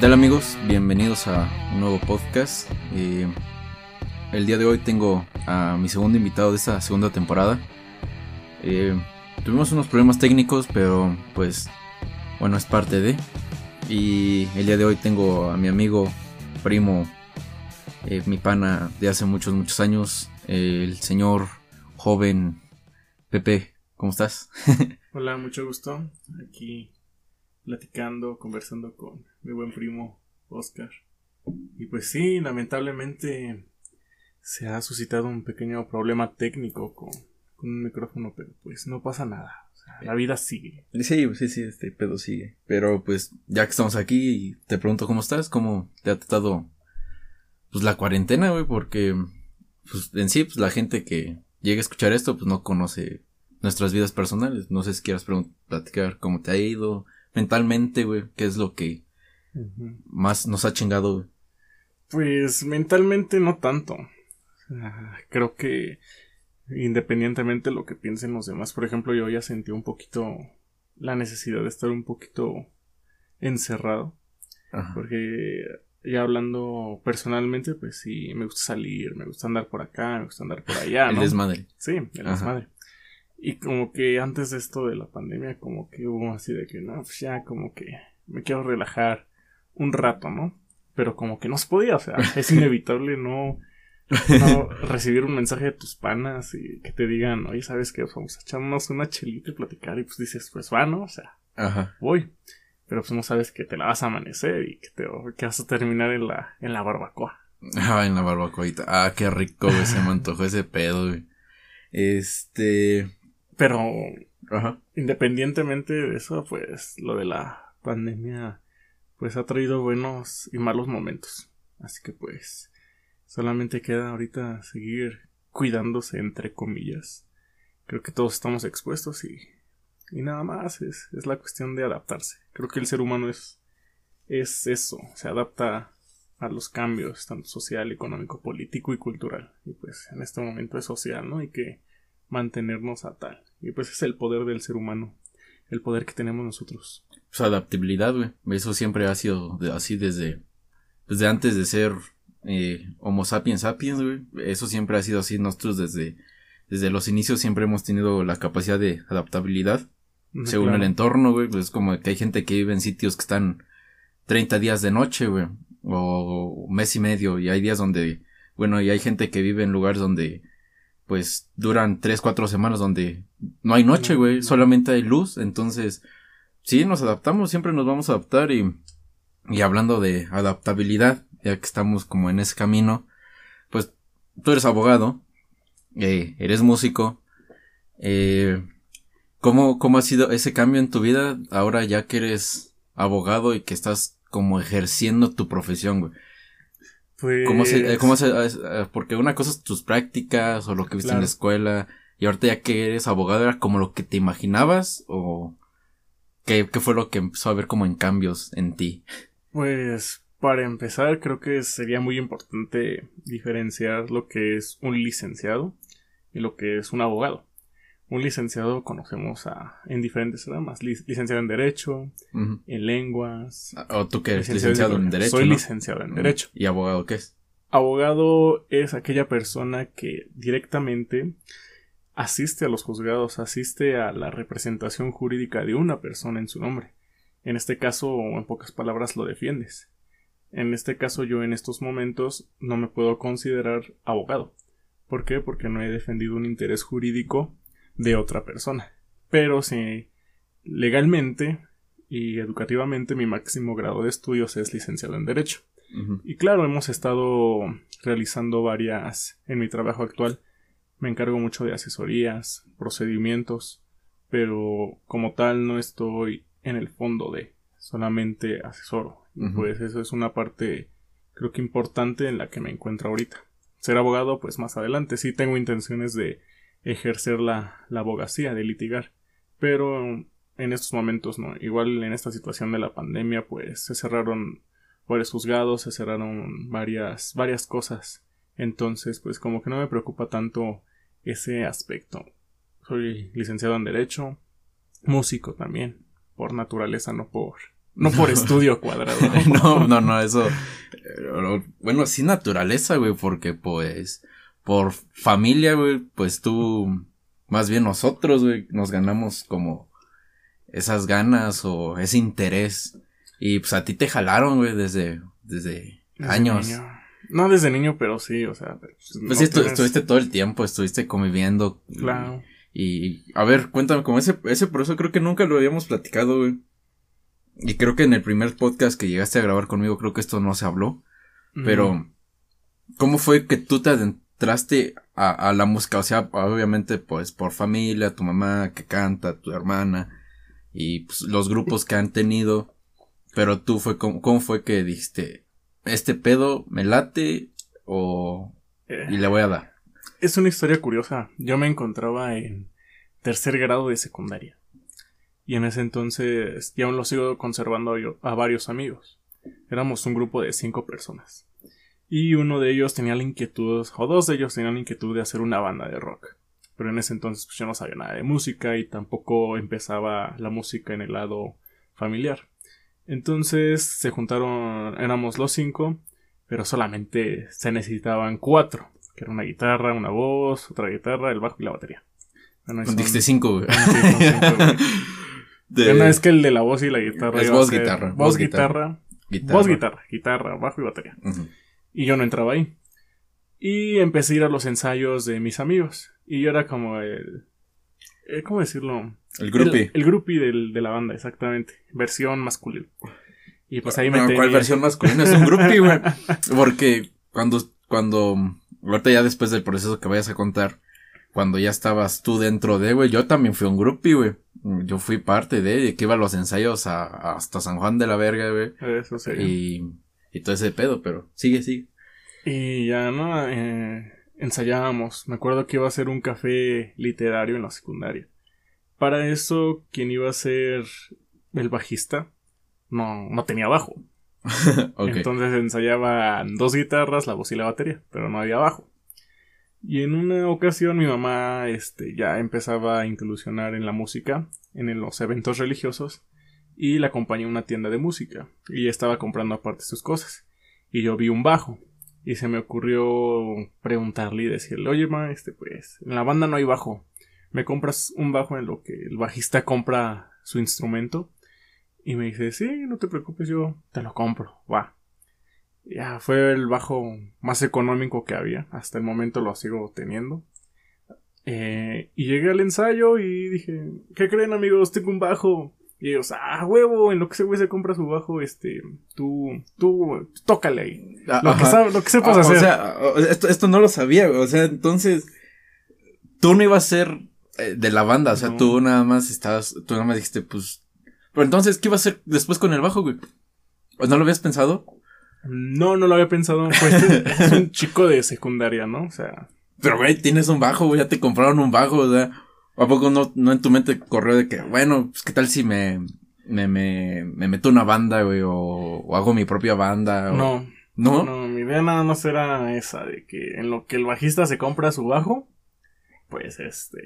tal amigos? Bienvenidos a un nuevo podcast. Eh, el día de hoy tengo a mi segundo invitado de esta segunda temporada. Eh, tuvimos unos problemas técnicos, pero pues bueno, es parte de. Y el día de hoy tengo a mi amigo, primo, eh, mi pana de hace muchos, muchos años, el señor joven Pepe. ¿Cómo estás? Hola, mucho gusto. Aquí platicando, conversando con mi buen primo Oscar. Y pues sí, lamentablemente se ha suscitado un pequeño problema técnico con, un micrófono, pero pues no pasa nada. la vida sigue. Sí, sí, sí, este pedo sigue. Pero pues ya que estamos aquí, te pregunto cómo estás, cómo te ha tratado pues la cuarentena, güey, porque pues en sí, pues la gente que llegue a escuchar esto, pues no conoce nuestras vidas personales. No sé si quieras platicar cómo te ha ido mentalmente, güey, qué es lo que más nos ha chingado, Pues mentalmente no tanto. creo que independientemente de lo que piensen los demás, por ejemplo, yo ya sentí un poquito la necesidad de estar un poquito encerrado. Porque ya hablando personalmente, pues sí, me gusta salir, me gusta andar por acá, me gusta andar por allá. ¿no? El desmadre. Sí, el desmadre. Y como que antes de esto de la pandemia, como que hubo así de que, no, pues ya como que me quiero relajar un rato, ¿no? Pero como que no se podía, o sea, es inevitable no, no recibir un mensaje de tus panas y que te digan, oye, ¿sabes qué? Vamos a echarnos una chelita y platicar y pues dices, pues va, ¿no? O sea, voy. Pero pues no sabes que te la vas a amanecer y que, te, que vas a terminar en la, en la barbacoa. Ah, en la barbacoita. Ah, qué rico, güey, se me antojó ese pedo, güey. Este... Pero, independientemente de eso, pues lo de la pandemia pues ha traído buenos y malos momentos. Así que pues solamente queda ahorita seguir cuidándose entre comillas. Creo que todos estamos expuestos y, y nada más es, es la cuestión de adaptarse. Creo que el ser humano es, es eso, se adapta a los cambios, tanto social, económico, político y cultural. Y pues en este momento es social, ¿no? Y que mantenernos a tal. Y pues es el poder del ser humano, el poder que tenemos nosotros. Pues adaptabilidad, güey. Eso siempre ha sido así desde, desde antes de ser eh, Homo sapiens sapiens, güey. Eso siempre ha sido así. Nosotros desde, desde los inicios siempre hemos tenido la capacidad de adaptabilidad. según el entorno, güey. Pues es como que hay gente que vive en sitios que están 30 días de noche, güey. O mes y medio. Y hay días donde, bueno, y hay gente que vive en lugares donde pues duran tres, cuatro semanas donde no hay noche, güey, solamente hay luz, entonces sí, nos adaptamos, siempre nos vamos a adaptar y, y hablando de adaptabilidad, ya que estamos como en ese camino, pues tú eres abogado, eh, eres músico, eh, ¿cómo, ¿cómo ha sido ese cambio en tu vida ahora ya que eres abogado y que estás como ejerciendo tu profesión, güey? ¿Cómo se, cómo se, pues eh, porque una cosa es tus prácticas o lo que viste en la escuela y ahorita ya que eres abogado era como lo que te imaginabas o qué, qué fue lo que empezó a ver como en cambios en ti? Pues para empezar creo que sería muy importante diferenciar lo que es un licenciado y lo que es un abogado un licenciado conocemos a, en diferentes ramas. licenciado en Derecho, en Lenguas. Ah, ¿O tú qué eres? Licenciado, en Derecho. Soy licenciado en Derecho. ¿Y abogado qué es? Abogado es aquella persona que directamente asiste a los juzgados, asiste a la representación jurídica de una persona en su nombre. En este caso, en pocas palabras, lo defiendes. En este caso, yo en estos momentos no me puedo considerar abogado. ¿Por qué? Porque no he defendido un interés jurídico de otra persona. Pero si legalmente y educativamente mi máximo grado de estudios es licenciado en Derecho. Y claro, hemos estado realizando varias en mi trabajo actual. Me encargo mucho de asesorías, procedimientos, pero como tal no estoy en el fondo de solamente asesoro. Pues eso es una parte creo que importante en la que me encuentro ahorita. Ser abogado, pues más adelante sí tengo intenciones de ejercer la, la abogacía, de litigar. Pero en estos momentos no. Igual en esta situación de la pandemia, pues se cerraron varios juzgados, se cerraron varias, varias cosas. Entonces, pues como que no me preocupa tanto ese aspecto. Soy licenciado en Derecho, músico también, por naturaleza, no por No, por estudio cuadrado. no, no, no, eso. eh, Bueno, sí, naturaleza, güey, porque pues. Por familia, güey, pues tú. Más bien nosotros, güey, nos ganamos como. Esas ganas o ese interés. Y pues a ti te jalaron, güey, desde. Desde, Desde años. niño. No desde niño, pero sí, o sea. Pues, Pues no sí, tienes- estuviste todo el tiempo, estuviste conviviendo. Claro. Y, a ver, cuéntame, como ese, ese proceso creo que nunca lo habíamos platicado, güey. Y creo que en el primer podcast que llegaste a grabar conmigo, creo que esto no se habló. Pero. ¿cómo fue que tú te adentraste a, la música? O sea, obviamente, pues, por familia, tu mamá que canta, tu hermana, y pues, los grupos que han tenido. Pero tú fue, ¿cómo, cómo fue que dijiste, este pedo me late o, y le voy a dar? Es una historia curiosa. Yo me encontraba en tercer grado de secundaria. Y en ese entonces, y aún lo sigo conservando yo, a varios amigos. Éramos un grupo de cinco personas. Y uno de ellos tenía la inquietud, o dos de ellos tenían la inquietud de hacer una banda de rock. Pero en ese entonces pues, yo no sabía nada de música y tampoco empezaba la música en el lado familiar. Entonces se juntaron, éramos los cinco, pero solamente se necesitaban cuatro que era una guitarra, una voz, otra guitarra, el bajo y la batería. Bueno, Dijiste cinco, güey. Güey. De- Una es que el de la voz y la guitarra Es voz, guitarra, voz, guitarra, guitarra. voz, guitarra, guitarra, bajo y batería. Y yo no entraba ahí. Y empecé a ir a los ensayos de mis amigos. Y yo era como el... eh, ¿Cómo decirlo? El groupie. El, el groupie del- de la banda, exactamente. Versión masculina. Y pues ahí me No, ¿Cuál versión masculina? Es un groupie, güey. Porque cuando, cuando, ahorita ya después del proceso que vayas a contar, cuando ya estabas tú dentro de, güey, yo también fui un groupie, güey. Yo fui parte de, de que iba a los ensayos a, hasta San Juan de la Verga, güey. Eso sería. Y, y todo ese pedo, pero sigue, sigue. Y ya, ¿no? Eh, ensayábamos. Me acuerdo que iba a ser un café literario en la secundaria. Para eso, quien iba a ser el bajista no, no tenía bajo. Entonces ensayaban dos guitarras, la voz y la batería, pero no había bajo. Y en una ocasión mi mamá este, ya empezaba a inclusionar en la música, en los eventos religiosos, y la acompañé a una tienda de música, y estaba comprando aparte sus cosas. Y yo vi un bajo, y se me ocurrió preguntarle y decirle, oye ma, este pues, en la banda no hay bajo, ¿me compras un bajo en lo que el bajista compra su instrumento? Y me dice, sí, no te preocupes, yo te lo compro, va. Ya fue el bajo más económico que había, hasta el momento lo sigo teniendo. Eh, y llegué al ensayo y dije, ¿qué creen amigos? Tengo un bajo. Y ellos, ah, huevo, en lo que ese güey se compra su bajo, este, tú, tú, tócale ahí. Lo que, sabes, lo que sepas Ah, hacer. O sea, esto, esto no lo sabía, güey. O sea, entonces, tú no ibas a ser eh, de la banda, o sea, No. tú nada más estabas, tú nada más dijiste, pues, pero entonces, ¿qué iba a hacer después con el bajo, güey? ¿O no lo habías pensado? no, no lo había pensado. Pues es un chico de secundaria, ¿no? O sea, Pero, güey, tienes un bajo, güey, ya te compraron un bajo, o sea, ¿a poco no, no en tu mente corrió de que, bueno, pues, ¿qué tal si me, me, me, me meto una banda, güey, o, o hago mi propia banda? o- no, ¿No? No, mi idea nada más era esa, de que en lo que el bajista se compra su bajo, pues este,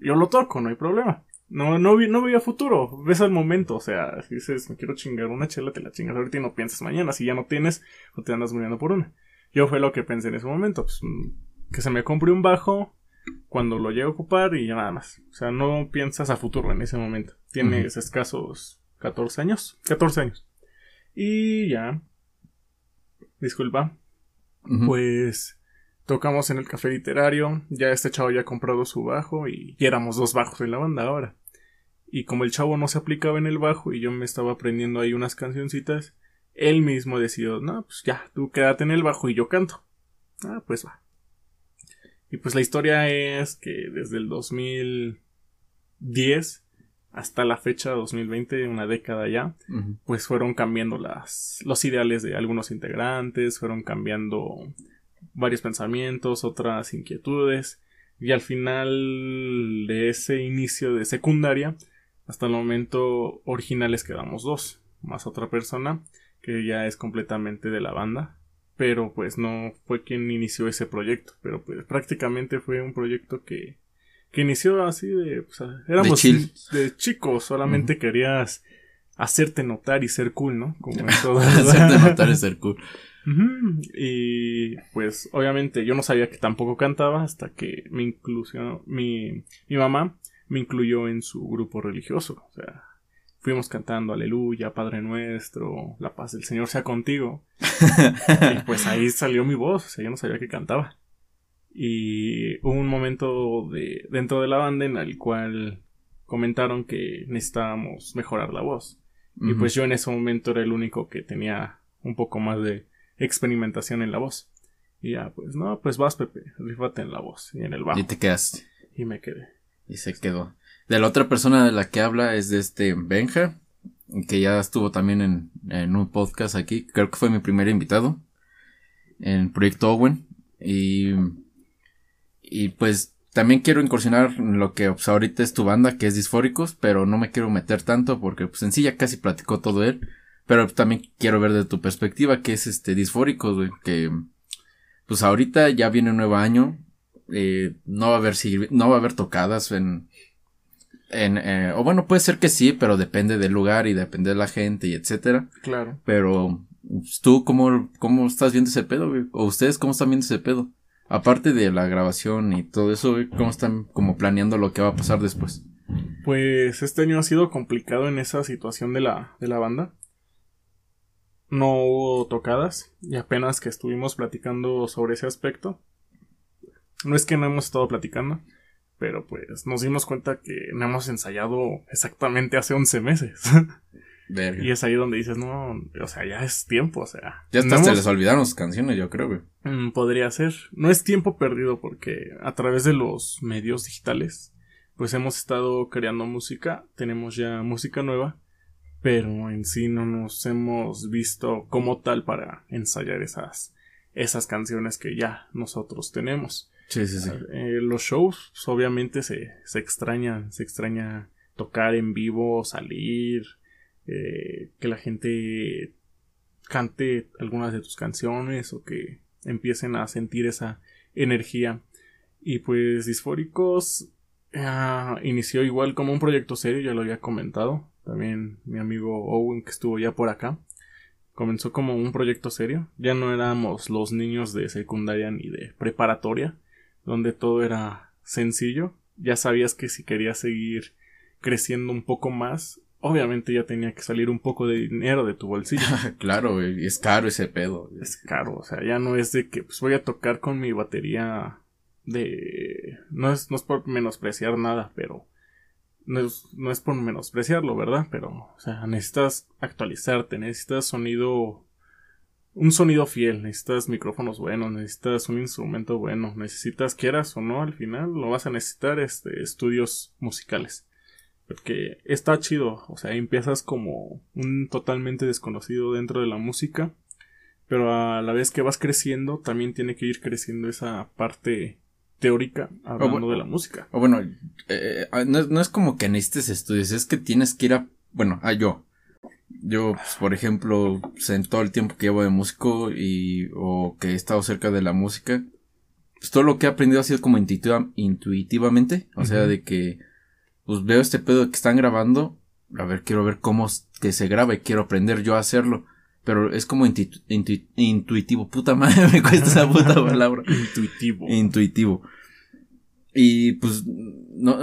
yo lo toco, no hay problema. No, no, vi- no veía futuro, ves al momento, o sea, si dices, me quiero chingar una chela, te la chingas ahorita y no piensas mañana, si ya no tienes, o te andas muriendo por una. Yo fue lo que pensé en ese momento, pues, mm, que se me compre un bajo cuando lo llegue a ocupar y ya nada más. O sea, no piensas a futuro en ese momento. Tienes escasos 14 años, 14 años. Y ya, disculpa, pues tocamos en el café literario, ya este chavo ya ha comprado su bajo y ya éramos dos bajos en la banda ahora. Y como el chavo no se aplicaba en el bajo y yo me estaba aprendiendo ahí unas cancioncitas, él mismo decidió, no, pues ya, tú quédate en el bajo y yo canto. Ah, pues va. Y pues la historia es que desde el 2010 hasta la fecha 2020, una década ya, pues fueron cambiando las, los ideales de algunos integrantes, fueron cambiando varios pensamientos, otras inquietudes, y al final de ese inicio de secundaria, hasta el momento originales quedamos dos, más otra persona que ya es completamente de la banda, pero pues no fue quien inició ese proyecto, pero pues prácticamente fue un proyecto que, que inició así de, pues, éramos chill. de chicos, solamente querías hacerte notar y ser cool, ¿no? Como en todo. hacerte notar y ser cool. Y pues obviamente yo no sabía que tampoco cantaba hasta que me incluyó mi, mi mamá me incluyó en su grupo religioso. O sea, fuimos cantando Aleluya, Padre Nuestro, la paz del Señor sea contigo. y pues ahí salió mi voz, o sea, yo no sabía que cantaba. Y hubo un momento de, dentro de la banda en el cual comentaron que necesitábamos mejorar la voz. Y pues yo en ese momento era el único que tenía un poco más de experimentación en la voz. Y ya, pues no, pues vas, Pepe, rifate en la voz y en el bajo. Y te quedaste. Y me quedé. Y se quedó. De la otra persona de la que habla es de este Benja, que ya estuvo también en, un podcast aquí. Creo que fue mi primer invitado en Proyecto Owen. Y, y pues también quiero incursionar en lo que pues, ahorita es tu banda, que es Disfóricos, pero no me quiero meter tanto porque pues en sí ya casi platicó todo él. Pero también quiero ver de tu perspectiva que es este Disfóricos, que pues ahorita ya viene nuevo año, eh, no va a haber no va a haber tocadas en, en eh, o bueno puede ser que sí, pero depende del lugar y depende de la gente y etcétera. Claro. Pero pues, tú cómo cómo estás viendo ese pedo, güey? o ustedes cómo están viendo ese pedo? Aparte de la grabación y todo eso, ¿cómo están como planeando lo que va a pasar después? Pues este año ha sido complicado en esa situación de la, de la banda. No hubo tocadas y apenas que estuvimos platicando sobre ese aspecto. No es que no hemos estado platicando, pero pues nos dimos cuenta que no hemos ensayado exactamente hace 11 meses. Y es ahí donde dices, no, o sea, ya es tiempo, o sea. Ya hasta se les olvidaron sus canciones, yo creo, güey. Mm, podría ser. No es tiempo perdido porque a través de los medios digitales, pues hemos estado creando música, tenemos ya música nueva, pero en sí no nos hemos visto como tal para ensayar esas, esas canciones que ya nosotros tenemos. Sí, sí, sí. Eh, los shows, pues, obviamente, se, se extrañan, se extraña tocar en vivo, salir, eh, que la gente cante algunas de tus canciones o que empiecen a sentir esa energía. Y pues Disfóricos ah, inició igual como un proyecto serio, ya lo había comentado. También mi amigo Owen que estuvo ya por acá. Comenzó como un proyecto serio. Ya no éramos los niños de secundaria ni de preparatoria, donde todo era sencillo. Ya sabías que si querías seguir creciendo un poco más, obviamente ya tenía que salir un poco de dinero de tu bolsillo. claro, es caro ese pedo. Es caro, o sea, ya no es de que pues voy a tocar con mi batería de... No es, no es por menospreciar nada, pero... No es, no es por menospreciarlo, ¿verdad? Pero, o sea, necesitas actualizarte, necesitas sonido... Un sonido fiel, necesitas micrófonos buenos, necesitas un instrumento bueno, necesitas, quieras o no, al final lo vas a necesitar, este, estudios musicales. Porque está chido, o sea, empiezas como un totalmente desconocido dentro de la música, pero a la vez que vas creciendo, también tiene que ir creciendo esa parte teórica hablando de la música. O bueno, eh, eh, no, es como que necesites estudios, es que tienes que ir a, bueno, a yo. Yo, pues, por ejemplo, pues, en todo el tiempo que llevo de músico y, o que he estado cerca de la música, pues todo lo que he aprendido ha sido como intuitivamente, o sea, de que pues veo este pedo que están grabando, a ver, quiero ver cómo que se graba y quiero aprender yo a hacerlo. Pero es como intuitivo. Puta madre, me cuesta esa puta palabra. intuitivo. Intuitivo. Y pues, no,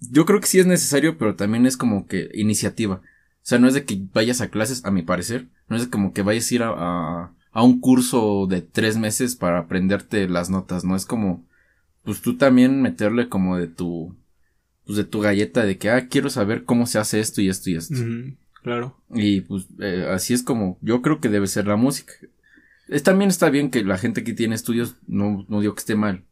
yo creo que sí es necesario, pero también es como que iniciativa. O sea, no es de que vayas a clases, a mi parecer. No es de como que vayas a ir a, a, a un curso de tres meses para aprenderte las notas. No es como, pues tú también meterle como de tu, pues de tu galleta de que, ah, quiero saber cómo se hace esto y esto y esto. claro. Y pues eh, así es como yo creo que debe ser la música. Es, también está bien que la gente que tiene estudios, no, no digo que esté mal.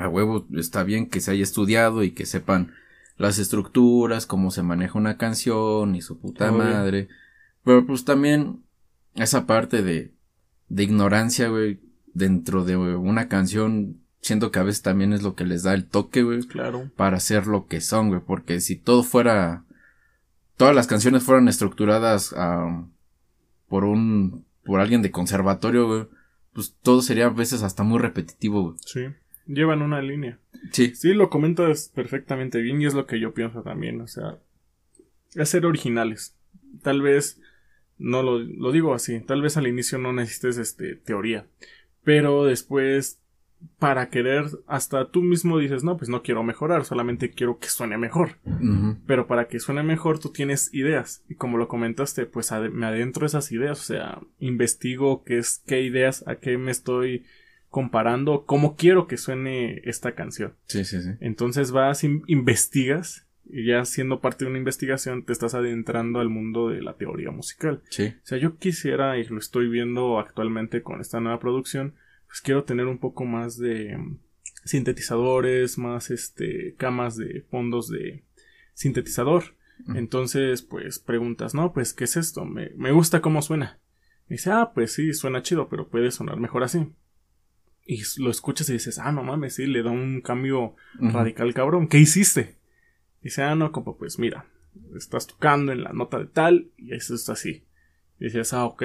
A huevo está bien que se haya estudiado y que sepan las estructuras, cómo se maneja una canción y su puta madre. Pero pues también esa parte de, de ignorancia, güey, dentro de una canción siento que a veces también es lo que les da el toque, güey. Claro. Para ser lo que son, güey. Porque si todo fuera. Todas las canciones fueran estructuradas por un. por alguien de conservatorio, güey. Pues todo sería a veces hasta muy repetitivo, güey. Sí. Llevan una línea. Sí. Sí, lo comentas perfectamente bien y es lo que yo pienso también. O sea, es ser originales. Tal vez, no lo, lo digo así, tal vez al inicio no necesites este, teoría, pero después para querer, hasta tú mismo dices, no, pues no quiero mejorar, solamente quiero que suene mejor. Pero para que suene mejor tú tienes ideas. Y como lo comentaste, pues me adentro esas ideas, o sea, investigo qué es, qué ideas, a qué me estoy comparando, cómo quiero que suene esta canción. Sí, sí, sí. Entonces vas, investigas, y ya siendo parte de una investigación te estás adentrando al mundo de la teoría musical. Sí. O sea, yo quisiera, y lo estoy viendo actualmente con esta nueva producción, pues quiero tener un poco más de mm, sintetizadores, más este camas de fondos de sintetizador. Entonces, pues preguntas, ¿no? Pues, ¿qué es esto? Me, me gusta cómo suena. Y dice, ah, pues sí, suena chido, pero puede sonar mejor así. Y lo escuchas y dices, ah, no mames, sí, le da un cambio radical cabrón. ¿Qué hiciste? Y dice, ah, no, como pues mira, estás tocando en la nota de tal y eso está así. Y dices, ah, ok.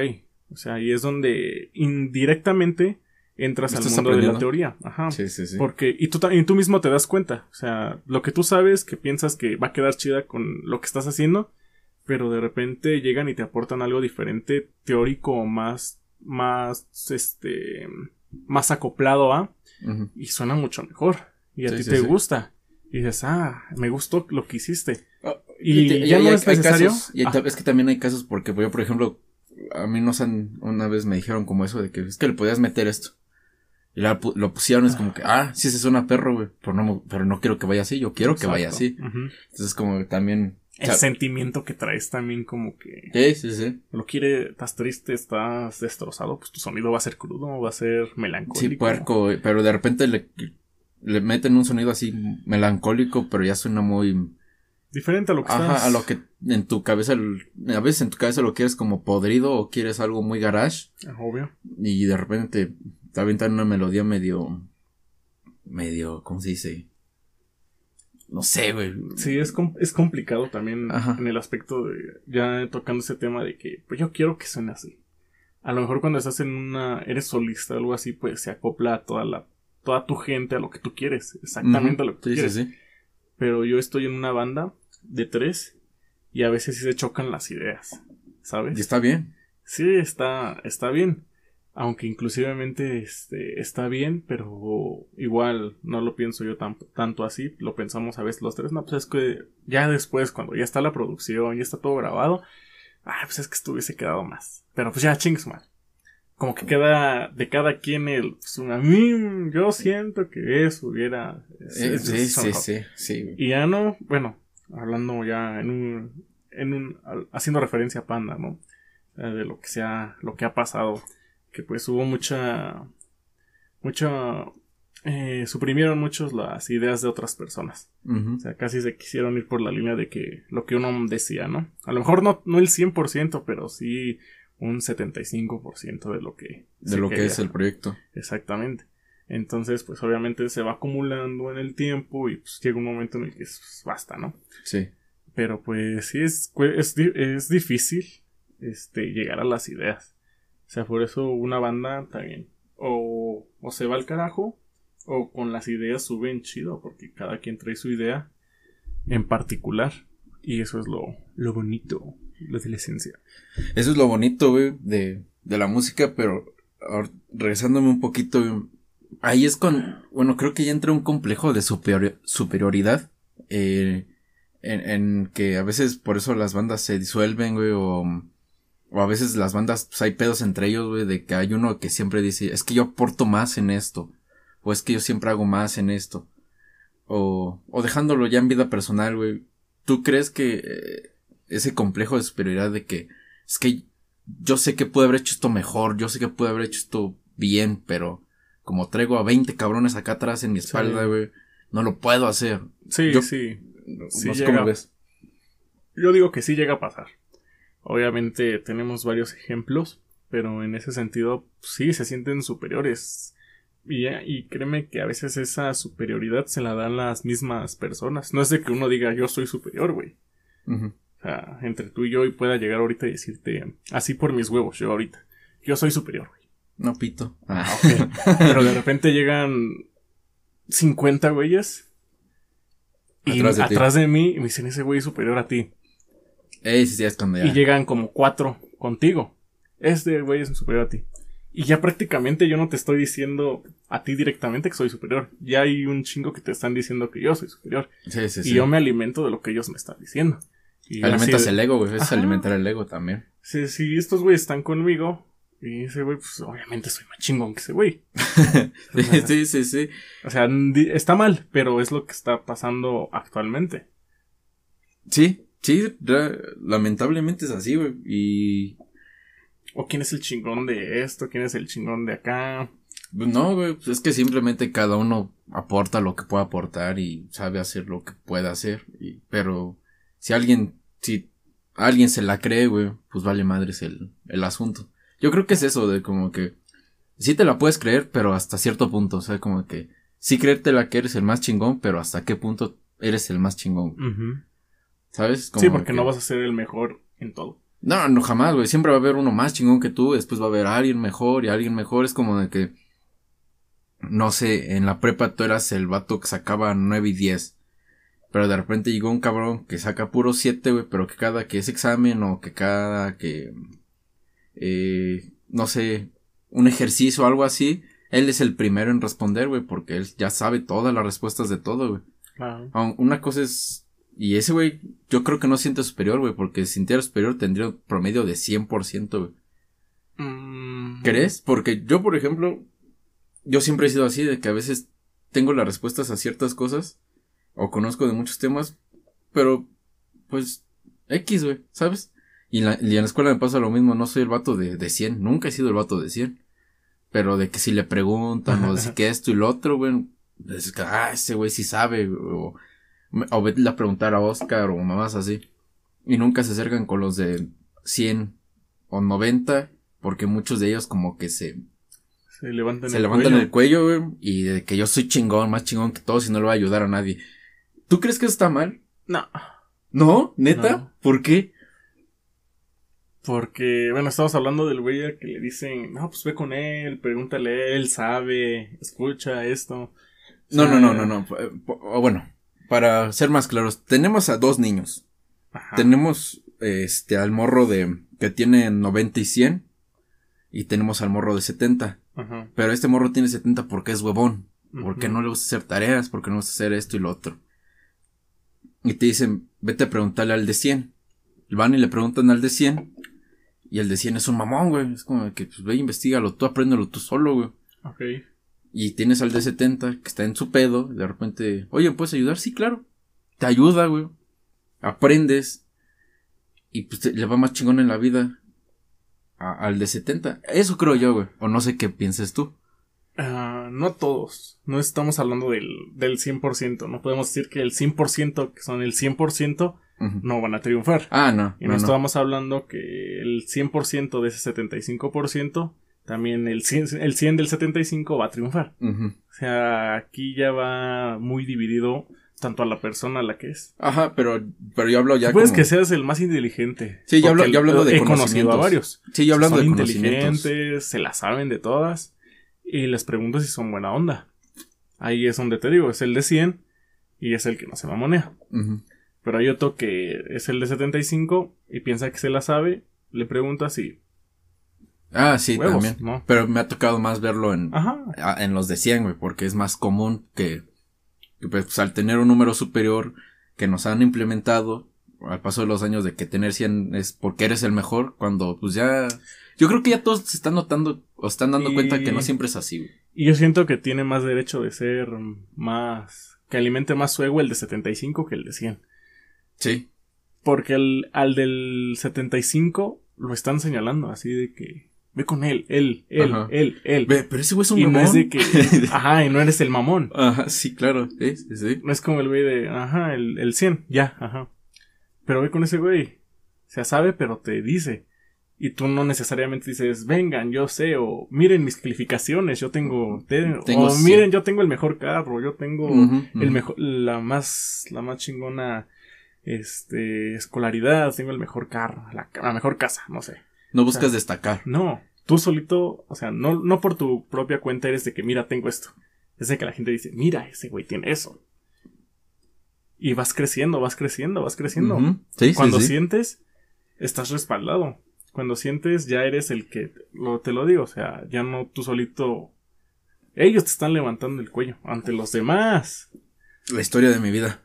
O sea, y es donde indirectamente entras al mundo de la teoría. Ajá. Sí, sí, sí. Porque, y tú, y tú mismo te das cuenta. O sea, lo que tú sabes, que piensas que va a quedar chida con lo que estás haciendo, pero de repente llegan y te aportan algo diferente, teórico, más, más, este, más acoplado a, y suena mucho mejor. Y a ti te gusta. Y dices, ah, me gustó lo que hiciste. Ah, y, ya no es necesario. y ah. es que también hay casos porque yo, por ejemplo, a mí no han, una vez me dijeron como eso de que es que le podías meter esto. Y lo pusieron, es como que, ah, sí se suena perro, güey, pero no, pero no quiero que vaya así, yo quiero que vaya así. Entonces como que también... El sentimiento que traes también como que... Sí, sí, sí. Lo quiere, estás triste, estás destrozado, pues tu sonido va a ser crudo, va a ser melancólico. Sí, puerco, pero de repente le, le meten un sonido así melancólico, pero ya suena muy... Diferente a lo que Ajá, a lo que en tu cabeza, a veces en tu cabeza lo quieres como podrido o quieres algo muy garage. Obvio. Y de repente Está aventan una melodía medio. medio. ¿cómo se dice? No sé, güey. Sí, es, es complicado también en el aspecto de. ya tocando ese tema de que, pues yo quiero que suene así. A lo mejor cuando estás en una. eres solista o algo así, pues se acopla a toda la. toda tu gente a lo que tú quieres. Exactamente a lo que tú quieres. Sí, sí. Pero yo estoy en una banda de tres y a veces sí se chocan las ideas. ¿Sabes? Y está bien. Sí, está, está bien. Aunque inclusivemente este, está bien, pero igual no lo pienso yo tanto así, lo pensamos a veces los tres, no, pues es que ya después, cuando ya está la producción, ya está todo grabado, ah, pues es que estuviese quedado más. Pero pues ya chingues mal. Como que queda de cada quien el, pues, a mí, yo siento que eso hubiera... Eh, sí, sí, sí, sí, Y ya no, bueno, hablando ya en un, en un, haciendo referencia a Panda, ¿no? Eh, de lo que sea, lo que ha pasado que pues hubo mucha, mucha, eh, suprimieron muchos las ideas de otras personas. O sea, casi se quisieron ir por la línea de que lo que uno decía, ¿no? A lo mejor no, no el 100%, pero sí un 75% de lo que... De lo que es el proyecto. Exactamente. Entonces, pues obviamente se va acumulando en el tiempo y pues llega un momento en el que pues, basta, ¿no? Sí. Pero pues sí es, es, es difícil este, llegar a las ideas. O sea, por eso una banda también. O, o se va al carajo, o con las ideas suben chido, porque cada quien trae su idea en particular. Y eso es lo, lo bonito, lo de la esencia. Eso es lo bonito, güey, de, de la música, pero regresándome un poquito, ahí es con, bueno, creo que ya entra un complejo de superioridad, eh, en, en, que a veces por eso las bandas se disuelven, güey, o o a veces las bandas, pues hay pedos entre ellos, güey, de que hay uno que siempre dice, es que yo aporto más en esto. O es que yo siempre hago más en esto. O, o dejándolo ya en vida personal, güey. ¿Tú crees que eh, ese complejo de superioridad de que es que yo sé que pude haber hecho esto mejor, yo sé que pude haber hecho esto bien, pero como traigo a 20 cabrones acá atrás en mi espalda, güey, no lo puedo hacer. Sí, sí. sí cómo ves. Yo digo que sí llega a pasar. Obviamente tenemos varios ejemplos, pero en ese sentido sí se sienten superiores. Y, y créeme que a veces esa superioridad se la dan las mismas personas. No es de que uno diga yo soy superior, güey. O sea, entre tú y yo y pueda llegar ahorita y decirte así por mis huevos, yo ahorita. Yo soy superior, güey. No pito. Ah, Pero de repente llegan 50 güeyes y atrás de, mí y me dicen ese güey es superior a ti. Sí, sí, es cuando ya. y llegan como cuatro contigo. Este güey es superior a ti. Y ya prácticamente yo no te estoy diciendo a ti directamente que soy superior. Ya hay un chingo que te están diciendo que yo soy superior. Sí, sí, sí. Y yo me alimento de lo que ellos me están diciendo. Y Alimentas así el ego, güey. Es alimentar el ego también. Si, si estos güeyes están conmigo, y ese güey, pues obviamente soy más chingón que ese güey. sí, sí, sí, sí. O sea, está mal, pero es lo que está pasando actualmente. Sí, sí, lamentablemente es así, güey. Y. O quién es el chingón de esto, quién es el chingón de acá. pues, No, güey, pues es que simplemente cada uno aporta lo que puede aportar y sabe hacer lo que puede hacer. Y, pero si alguien, si alguien se la cree, güey, pues vale madres el, el asunto. Yo creo que es eso de como que sí te la puedes creer, pero hasta cierto punto, o sea, como que sí creértela que eres el más chingón, pero hasta qué punto eres el más chingón, Ujú. ¿Sabes? Como Sí, porque que- no vas a ser el mejor en todo. No, no jamás, güey. Siempre va a haber uno más chingón que tú. Después va a haber alguien mejor y alguien mejor. Es como de que. No sé, en la prepa tú eras el vato que sacaba 9 y 10. Pero de repente llegó un cabrón que saca puro 7, güey. Pero que cada que es examen o que cada que. Eh, no sé, un ejercicio o algo así. Él es el primero en responder, güey. Porque él ya sabe todas las respuestas de todo, güey. Claro. Una cosa es. Y ese güey, yo creo que no siente superior, güey, porque si sintiera superior tendría un promedio de 100%, güey. Mm, ¿Crees? Porque yo, por ejemplo, yo siempre he sido así, de que a veces tengo las respuestas a ciertas cosas, o conozco de muchos temas, pero, pues, X, güey, ¿sabes? Y, en la, y en la escuela me pasa lo mismo, no soy el vato de, de 100, nunca he sido el vato de 100. Pero de que si le preguntan, o de si que esto y lo otro, güey, es que, ah, ese güey sí sabe, o, o vete a preguntar a Oscar, o mamás así. Y nunca se acercan con los de 100 o 90, porque muchos de ellos como que se, Se levantan se el levantan cuello. el cuello, güey, y de que yo soy chingón, más chingón que todos y no le voy a ayudar a nadie. ¿Tú crees que eso está mal? No, ¿No? ¿Neta? No. ¿Por qué? porque, bueno, estamos hablando del güey al que le dicen, no, pues ve con él, pregúntale, él sabe, escucha esto. O No, sea, no, no, no, no. p- o Bueno, para ser más claros, tenemos a dos niños. Ajá. Tenemos este al morro de que tiene 90 y 100 y tenemos al morro de 70. Ajá. Pero este morro tiene 70 porque es huevón. Porque no le gusta hacer tareas, porque no gusta hacer esto y lo otro. Y te dicen, vete a preguntarle al de 100. Van y le preguntan al de 100. Y el de 100 es un mamón, güey. Es como que, pues ve, investigalo, tú apréndelo tú solo, güey. Ok. Y tienes al de 70 que está en su pedo. Y de repente, oye, ¿me puedes ayudar? Sí, claro. Te ayuda, güey. Aprendes. Y pues te- le va más chingón en la vida. a- al de 70. Eso creo yo, güey. O no sé qué pienses tú. Ah, no todos. No estamos hablando del, del 100%. No podemos decir que el 100%, que son el 100%, Ujú. no van a triunfar. Ah, no. Y no, no, no. estábamos hablando que el 100% de ese 75%, también el 100, el 100 del 75 va a triunfar. O sea, aquí ya va muy dividido tanto a la persona a la que es. Ajá, pero, pero yo hablo ya Puedes como- que seas el más inteligente. Sí, yo hablo- yo hablando de He conocido a varios. Sí, yo hablando son de inteligentes, se la saben de todas. Y les pregunto si son buena onda. Ahí es donde te digo, es el de 100 y es el que no se mamonea. Ujú. Pero hay otro que es el de 75 y piensa que se la sabe, le preguntas y... Ah, sí, Huevos, también. ¿no? Pero me ha tocado más verlo en, a- en los de 100, güey, porque es más común que, que, pues, al tener un número superior que nos han implementado al paso de los años de que tener 100 es porque eres el mejor, cuando pues ya... Yo creo que ya todos se están notando o están dando Y- cuenta que no siempre es así, güey. Y yo siento que tiene más derecho de ser más... que alimente más su ego el de 75 que el de 100. Sí. Porque al, al del 75 lo están señalando así de que... Ve con él, él, él, Ajá. él, él. Ve, pero ese güey es un y no mamón. es de que... Ajá, y no eres el mamón. Ajá, sí, claro. Sí, sí. No es como el güey de, ajá, el, el 100, ya, ajá. Pero ve con ese güey. O sea, sabe, pero te dice. Y tú no necesariamente dices, vengan, yo sé, o miren mis calificaciones, yo tengo, te- Tengo o miren, yo tengo el mejor carro, yo tengo el mejor, la más, la más chingona, este, escolaridad, tengo el mejor carro, la, la mejor casa, no sé. No buscas o sea, destacar. No, tú solito, o sea, no, no por tu propia cuenta eres de que, mira, tengo esto. Es de que la gente dice, mira, ese güey tiene eso. Y vas creciendo, vas creciendo, vas creciendo. Sí, sí, Cuando sí. sientes estás respaldado. Cuando sientes, ya eres el que, lo, te lo digo, o sea, ya no tú solito. Ellos te están levantando el cuello ante los demás. La historia de mi vida.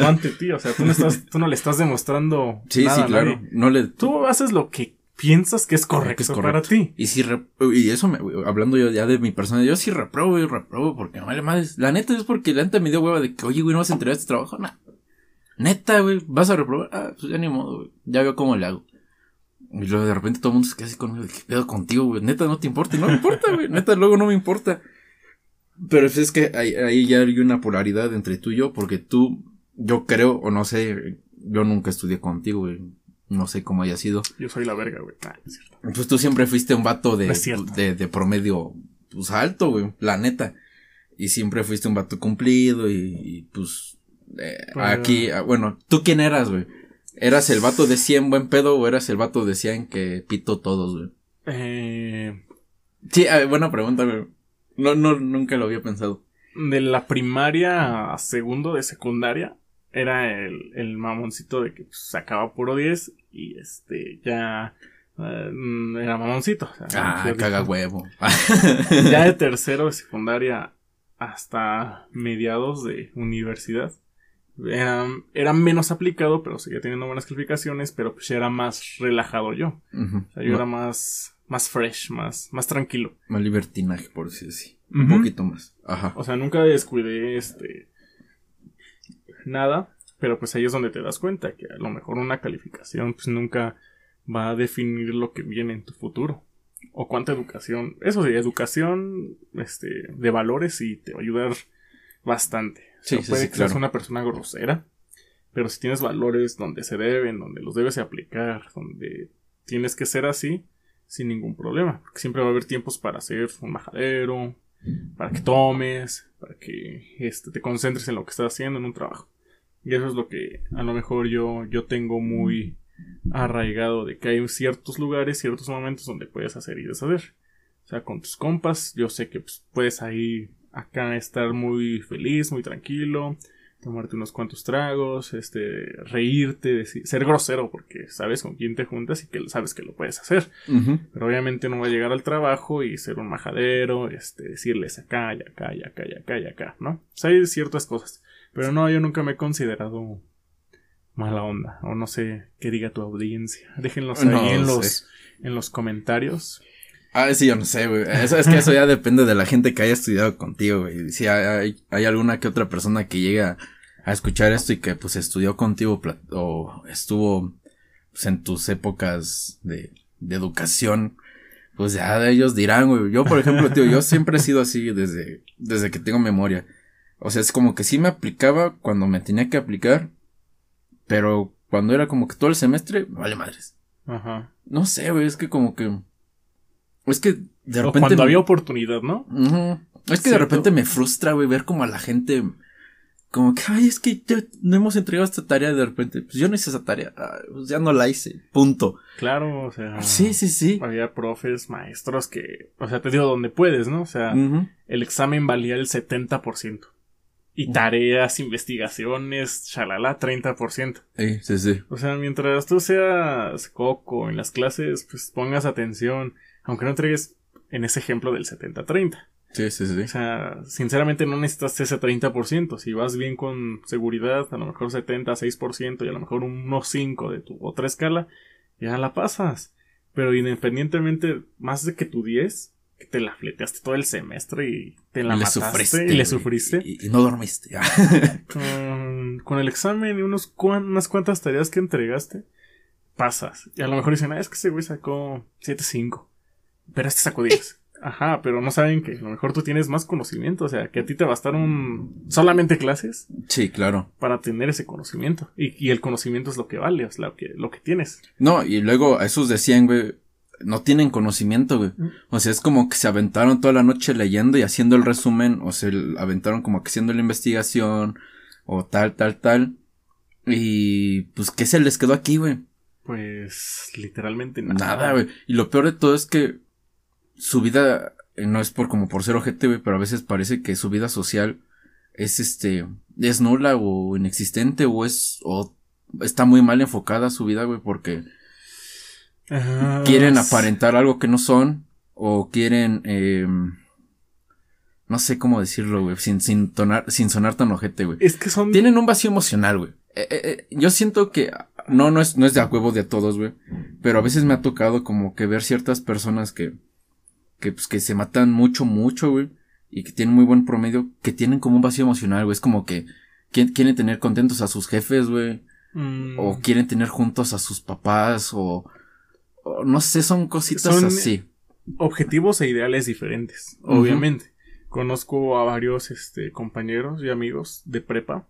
No ante ti, o sea, tú no, estás, tú no le estás demostrando. Sí, nada sí, a claro. nadie. No le. Tú haces lo que piensas que es correcto, que es para correcto. ti. Y si re- y eso me, hablando yo ya de mi persona, yo sí reprobo y reprobo porque no vale madres. La neta es porque la neta me dio hueva de que, oye, güey, no vas a entregar este trabajo, nah. Neta, güey, vas a reprobar, ah, pues ya ni modo, güey. Ya veo cómo le hago. Y luego de repente todo el mundo se queda así conmigo, ¿qué pedo contigo, güey? Neta no te importa, y no me importa, güey. Neta luego no me importa. Pero es que ahí, ahí ya hay una polaridad entre tú y yo, porque tú, yo creo, o no sé, yo nunca estudié contigo, güey. No sé cómo haya sido. Yo soy la verga, güey. Ah, es cierto. Pues tú siempre fuiste un vato de, No de, de promedio, pues alto, güey, la neta. Y siempre fuiste un vato cumplido y, y, pues, eh, Pero- aquí, ah, bueno, ¿tú quién eras, güey? ¿Eras el vato de 100 buen pedo o eras el vato de 100 que pito todos, güey? Eh, Sí, ah, buena pregunta, güey. No, no, nunca lo había pensado. de la primaria a segundo de secundaria era el, el mamoncito de que pues, sacaba puro 10 y este ya eh, era mamoncito. o sea, Ah, caga huevo. Ya de tercero de secundaria hasta mediados de universidad era, era menos aplicado, pero seguía teniendo buenas calificaciones, pero pues ya era más relajado yo. O sea, yo era más, más fresh, más, más tranquilo. Más libertinaje, por decir así. Un poquito más. Ajá. O sea, nunca descuidé este nada, pero pues ahí es donde te das cuenta que a lo mejor una calificación pues nunca va a definir lo que viene en tu futuro. O cuánta educación, eso sí, educación este de valores y te va a ayudar bastante. Sí, sí, puede sí, que seas una persona grosera, pero si tienes valores donde se deben, donde los debes de aplicar, donde tienes que ser así, sin ningún problema. Porque siempre va a haber tiempos para ser un majadero, para que tomes, para que este, te concentres en lo que estás haciendo en un trabajo. Y eso es lo que a lo mejor yo, yo tengo muy arraigado de que hay ciertos lugares, ciertos momentos donde puedes hacer y deshacer. O sea, con tus compas, yo sé que pues, puedes ahí acá estar muy feliz, muy tranquilo, tomarte unos cuantos tragos, este, reírte, decir- ser grosero porque sabes con quién te juntas y que sabes que lo puedes hacer. Pero obviamente no va a llegar al trabajo y ser un majadero, este, decirles acá y acá y acá y acá y acá, ¿no? O sea, hay ciertas cosas. Pero no, yo nunca me he considerado mala onda. O no sé qué diga tu audiencia. Déjenlos ahí en sé. los, en los comentarios. Ah, sí, yo no sé, güey. Eso, es que eso ya depende de la gente que haya estudiado contigo, güey. Si hay, alguna que otra persona que llega a escuchar esto y que pues estudió contigo o estuvo pues, en tus épocas de, de educación, pues ya ellos dirán, güey. Yo, por ejemplo, tío, yo siempre he sido así desde, desde que tengo memoria. O sea, es como que sí me aplicaba cuando me tenía que aplicar, pero cuando era como que todo el semestre, vale madres. Ajá. No sé, güey, es que como que. Es que de O repente. cuando me- había oportunidad, ¿no? Ujú. Es que de repente me frustra, güey, ver como a la gente. Como que, ay, es que ya no hemos entregado esta tarea de repente. Pues yo no hice esa tarea. ah, pues ya no la hice. Punto. Claro, o sea. Sí, sí, sí. Había profes, maestros que, o sea, te digo donde puedes, ¿no? O sea, el examen valía el 70%. Y tareas, investigaciones, chalala, 30%. Sí, sí, sí. O sea, mientras tú seas coco en las clases, pues pongas atención, aunque no entregues en ese ejemplo del 70-30. Sí, sí, sí. O sea, sinceramente no necesitas ese 30%. Si vas bien con seguridad, a lo mejor 70, 6% y a lo mejor unos 5 de tu otra escala, ya la pasas. Pero independientemente, más de que tu 10, que te la fleteaste todo el semestre y te la mataste sufriste. y le sufriste. Y, y no dormiste. Con, con el examen y unos cuan- unas cuantas tareas que entregaste, pasas. Y a lo mejor dicen, ah, es que ese güey sacó 7.5. Pero este sacó 10. Ajá, pero no saben que a lo mejor tú tienes más conocimiento. O sea, que a ti te bastaron solamente clases sí, claro. para tener ese conocimiento. Y, y el conocimiento es lo que vale, es lo que, lo que tienes. No, y luego a esos decían, güey, no tienen conocimiento, güey. Mm. O sea, es como que se aventaron toda la noche leyendo y haciendo el resumen, o se aventaron como que haciendo la investigación, o tal, tal, tal. Y pues, ¿qué se les quedó aquí, güey? Pues literalmente nada. Nada, güey. Y lo peor de todo es que su vida, eh, no es por como por ser ojete, güey, pero a veces parece que su vida social es este, es nula o inexistente o es, o está muy mal enfocada su vida, güey, porque Quieren aparentar algo que no son o quieren eh, no sé cómo decirlo, güey, sin, sin, tonar, sin sonar tan ojete, güey. Es que son. Tienen un vacío emocional, güey. Eh, eh, eh, yo siento que no, no es, no es de a huevo de todos, güey. Pero a veces me ha tocado como que ver ciertas personas que, que, pues, que se matan mucho, mucho, güey. Y que tienen muy buen promedio, que tienen como un vacío emocional, güey. Es como que quieren tener contentos a sus jefes, güey. mm, O quieren tener juntos a sus papás, o, no sé, son cositas Son- así. objetivos e ideales diferentes, obviamente. Conozco a varios este, compañeros y amigos de prepa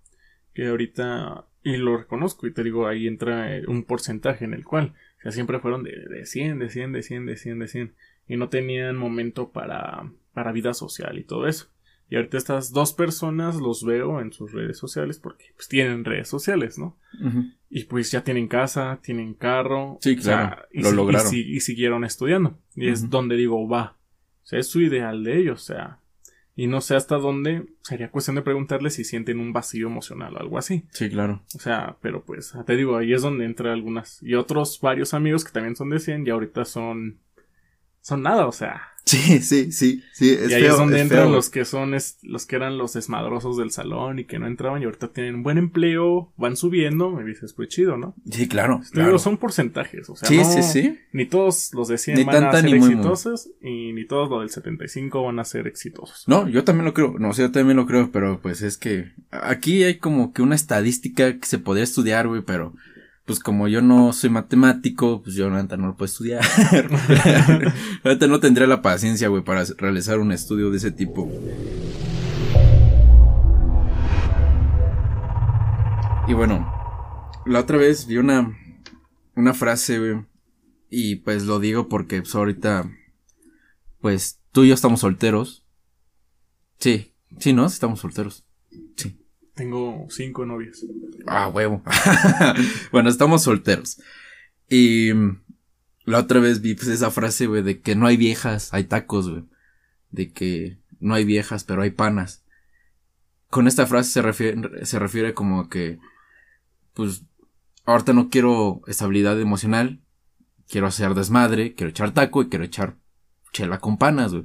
que ahorita, y lo reconozco, y te digo, ahí entra eh, un porcentaje en el cual, o sea, siempre fueron de, de 100, de 100, de 100, de 100, de 100, y no tenían momento para, para vida social y todo eso. Y ahorita estas dos personas los veo en sus redes sociales porque pues tienen redes sociales, ¿no? Y pues ya tienen casa, tienen carro. Sí, claro, y lo si- lograron. Y, si- y siguieron estudiando. Y es donde digo, va. O sea, es su ideal de ellos, o sea. Y no sé hasta dónde sería cuestión de preguntarles si sienten un vacío emocional o algo así. Sí, claro. O sea, pero pues, te digo, ahí es donde entran algunas. Y otros varios amigos que también son de 100 y ahorita son. Son nada, o sea. Sí, sí, sí, sí. Es y ahí feo, es donde es entran feo. los que son es- los que eran los desmadrosos del salón y que no entraban y ahorita tienen buen empleo, van subiendo, me dices, pues chido, ¿no? Sí, claro. Te claro. son porcentajes, o sea, sí, no- sí, sí. ni todos los de 100 Ni van a tanta ser ni muy, muy. exitosos y ni todos los del 75 van a ser exitosos. No, yo también lo creo. No, o sea, yo también lo creo, pero pues es que aquí hay como que una estadística que se podría estudiar, güey, pero pues como yo no soy matemático, pues yo neta no lo puedo estudiar. Ahorita no tendría la paciencia, güey, para realizar un estudio de ese tipo. Y bueno, la otra vez vi una una frase, güey, y pues lo digo porque pues ahorita pues tú y yo estamos solteros. Sí, sí, ¿no? Estamos solteros. Tengo cinco novias. Ah, huevo. bueno, estamos solteros. Y mm, la otra vez vi pues esa frase, güey, de que no hay viejas, hay tacos, güey. De que no hay viejas, pero hay panas. Con esta frase se refiere, se refiere como que, pues, ahorita no quiero estabilidad emocional, quiero hacer desmadre, quiero echar taco y quiero echar chela con panas, güey.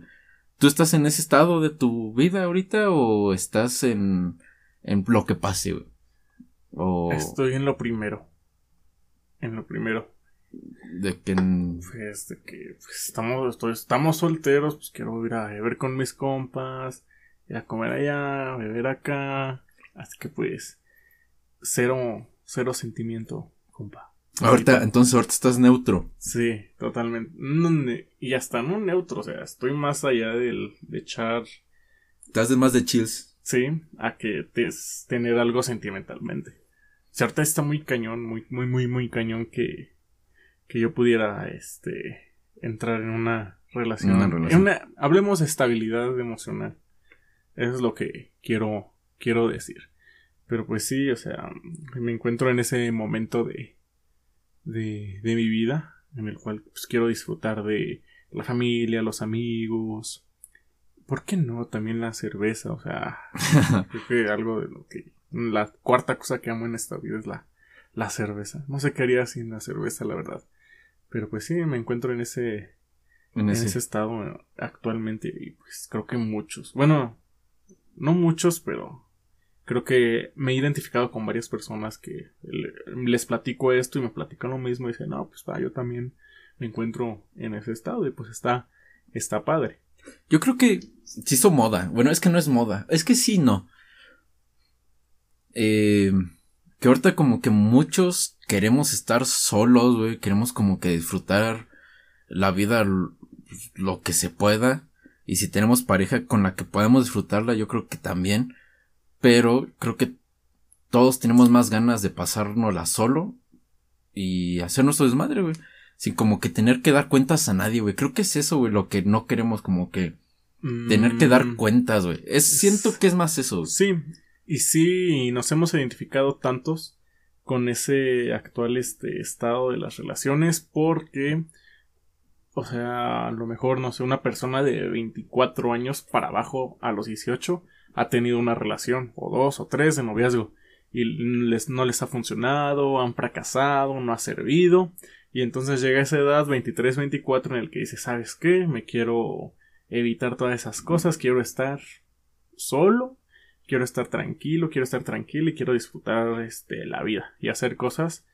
¿Tú estás en ese estado de tu vida ahorita o estás en, en lo que pase, güey? O Estoy en lo primero. En lo primero. de que Pues de que pues, estamos, estoy- estamos solteros, pues quiero ir a beber con mis compas, ir a comer allá, beber acá. Así que pues, cero, cero sentimiento, compa. ahorita, entonces ahorita estás neutro. Sí, totalmente. No, ne- y hasta no neutro, o sea, estoy más allá del, de echar, Estás de más de chills. Sí, a que te- tener algo sentimentalmente. Ahorita está muy cañón, muy, muy, muy, muy cañón que, que yo pudiera, este, entrar en una relación. Una relación. en una- hablemos de estabilidad emocional. Eso es lo que quiero, quiero decir. Pero pues sí, o sea, me encuentro en ese momento de, de, de mi vida en el cual pues, quiero disfrutar de la familia, los amigos. ¿Por qué no? También la cerveza, o sea, creo que algo de lo que... La cuarta cosa que amo en esta vida es la, la cerveza. No sé qué haría sin la cerveza, la verdad. Pero pues sí, me encuentro en ese, En en ese. estado eh, actualmente y pues creo que muchos. Bueno, no muchos, pero creo que me he identificado con varias personas que le- les platico esto y me platican lo mismo y dicen, no, pues va, yo también me encuentro en ese estado y pues está, está padre. Yo creo que se hizo moda. Bueno, es que no es moda. Es que sí, no. Eh, que ahorita como que muchos queremos estar solos, güey. Queremos como que disfrutar la vida lo que se pueda. Y si tenemos pareja con la que podemos disfrutarla, yo creo que también. Pero creo que todos tenemos más ganas de pasárnosla solo y hacer nuestro desmadre, güey. Sin como que tener que dar cuentas a nadie, güey. Creo que es eso, güey, lo que no queremos como que tener que dar Mm, cuentas, güey. Es, siento que es más eso. Sí, y sí, nos hemos identificado tantos con ese actual este estado de las relaciones porque, o sea, a lo mejor, no sé, una persona de 24 años para abajo a los 18 ha tenido una relación, o dos o tres de noviazgo. y les, no les ha funcionado, han fracasado, no ha servido. Y entonces llega esa edad, 23, 24, en el que dice, ¿sabes qué? Me quiero evitar todas esas cosas, quiero estar solo, quiero estar tranquilo, quiero estar tranquilo y quiero disfrutar este, la vida y hacer cosas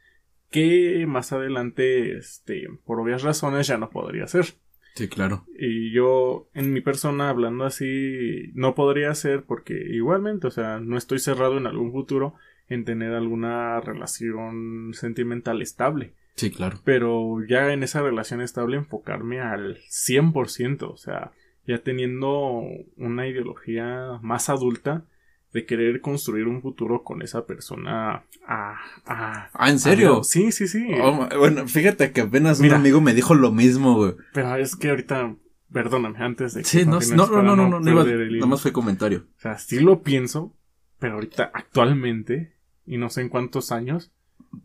que más adelante, este, por obvias razones, ya no podría hacer. Sí, claro. Y yo, en mi persona, hablando así, no podría hacer porque igualmente, o sea, no estoy cerrado en algún futuro en tener alguna relación sentimental estable. Sí, claro. Pero ya en esa relación estable enfocarme al 100%, o sea, ya teniendo una ideología más adulta de querer construir un futuro con esa persona. Ah, ah ¿en serio? sí, sí, sí. Oh, bueno, fíjate que apenas un amigo me dijo lo mismo, güey. Pero es que ahorita, perdóname, antes de que. Sí, no, no, no, no, no, no, nada más fue comentario. O sea, sí lo pienso, pero ahorita, actualmente, y no sé en cuántos años,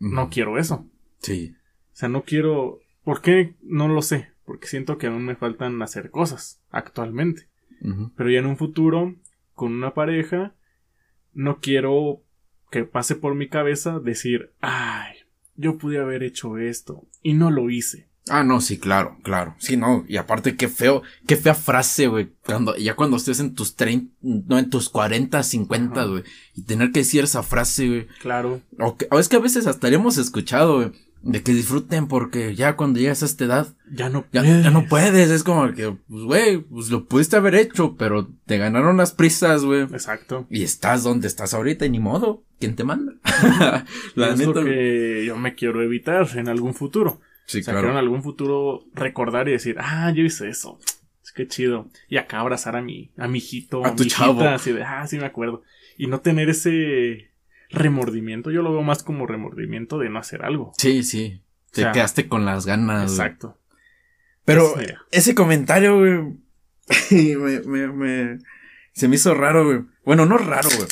no quiero eso. Sí. O sea, no quiero. ¿Por qué? No lo sé. Porque siento que aún me faltan hacer cosas actualmente. Pero ya en un futuro, con una pareja, no quiero que pase por mi cabeza decir, ay, yo pude haber hecho esto y no lo hice. Ah, no, sí, claro, claro. Sí, no, y aparte qué feo, qué fea frase, güey, cuando ya cuando estés en tus 30, no en tus 40, 50, güey, y tener que decir esa frase, güey. Claro. O, que, o es que a veces hasta hemos escuchado, güey, de que disfruten porque ya cuando llegas a esta edad ya no ya, ya no puedes. es como que pues güey pues lo pudiste haber hecho pero te ganaron las prisas güey. Exacto. Y estás donde estás ahorita y ni modo quién te manda la es lo que yo me quiero evitar en algún futuro. Sí o sea, quiero en algún futuro recordar y decir ah yo hice eso es que chido y acá abrazar a mi a mi hijito a, tu chavo. así de ah sí me acuerdo y no tener ese remordimiento. Yo lo veo más como remordimiento de no hacer algo. Sí, sí. Te quedaste con las ganas. Exacto. Pero ese comentario, güey, me, me, me, se me hizo raro, güey. Bueno, no raro, güey.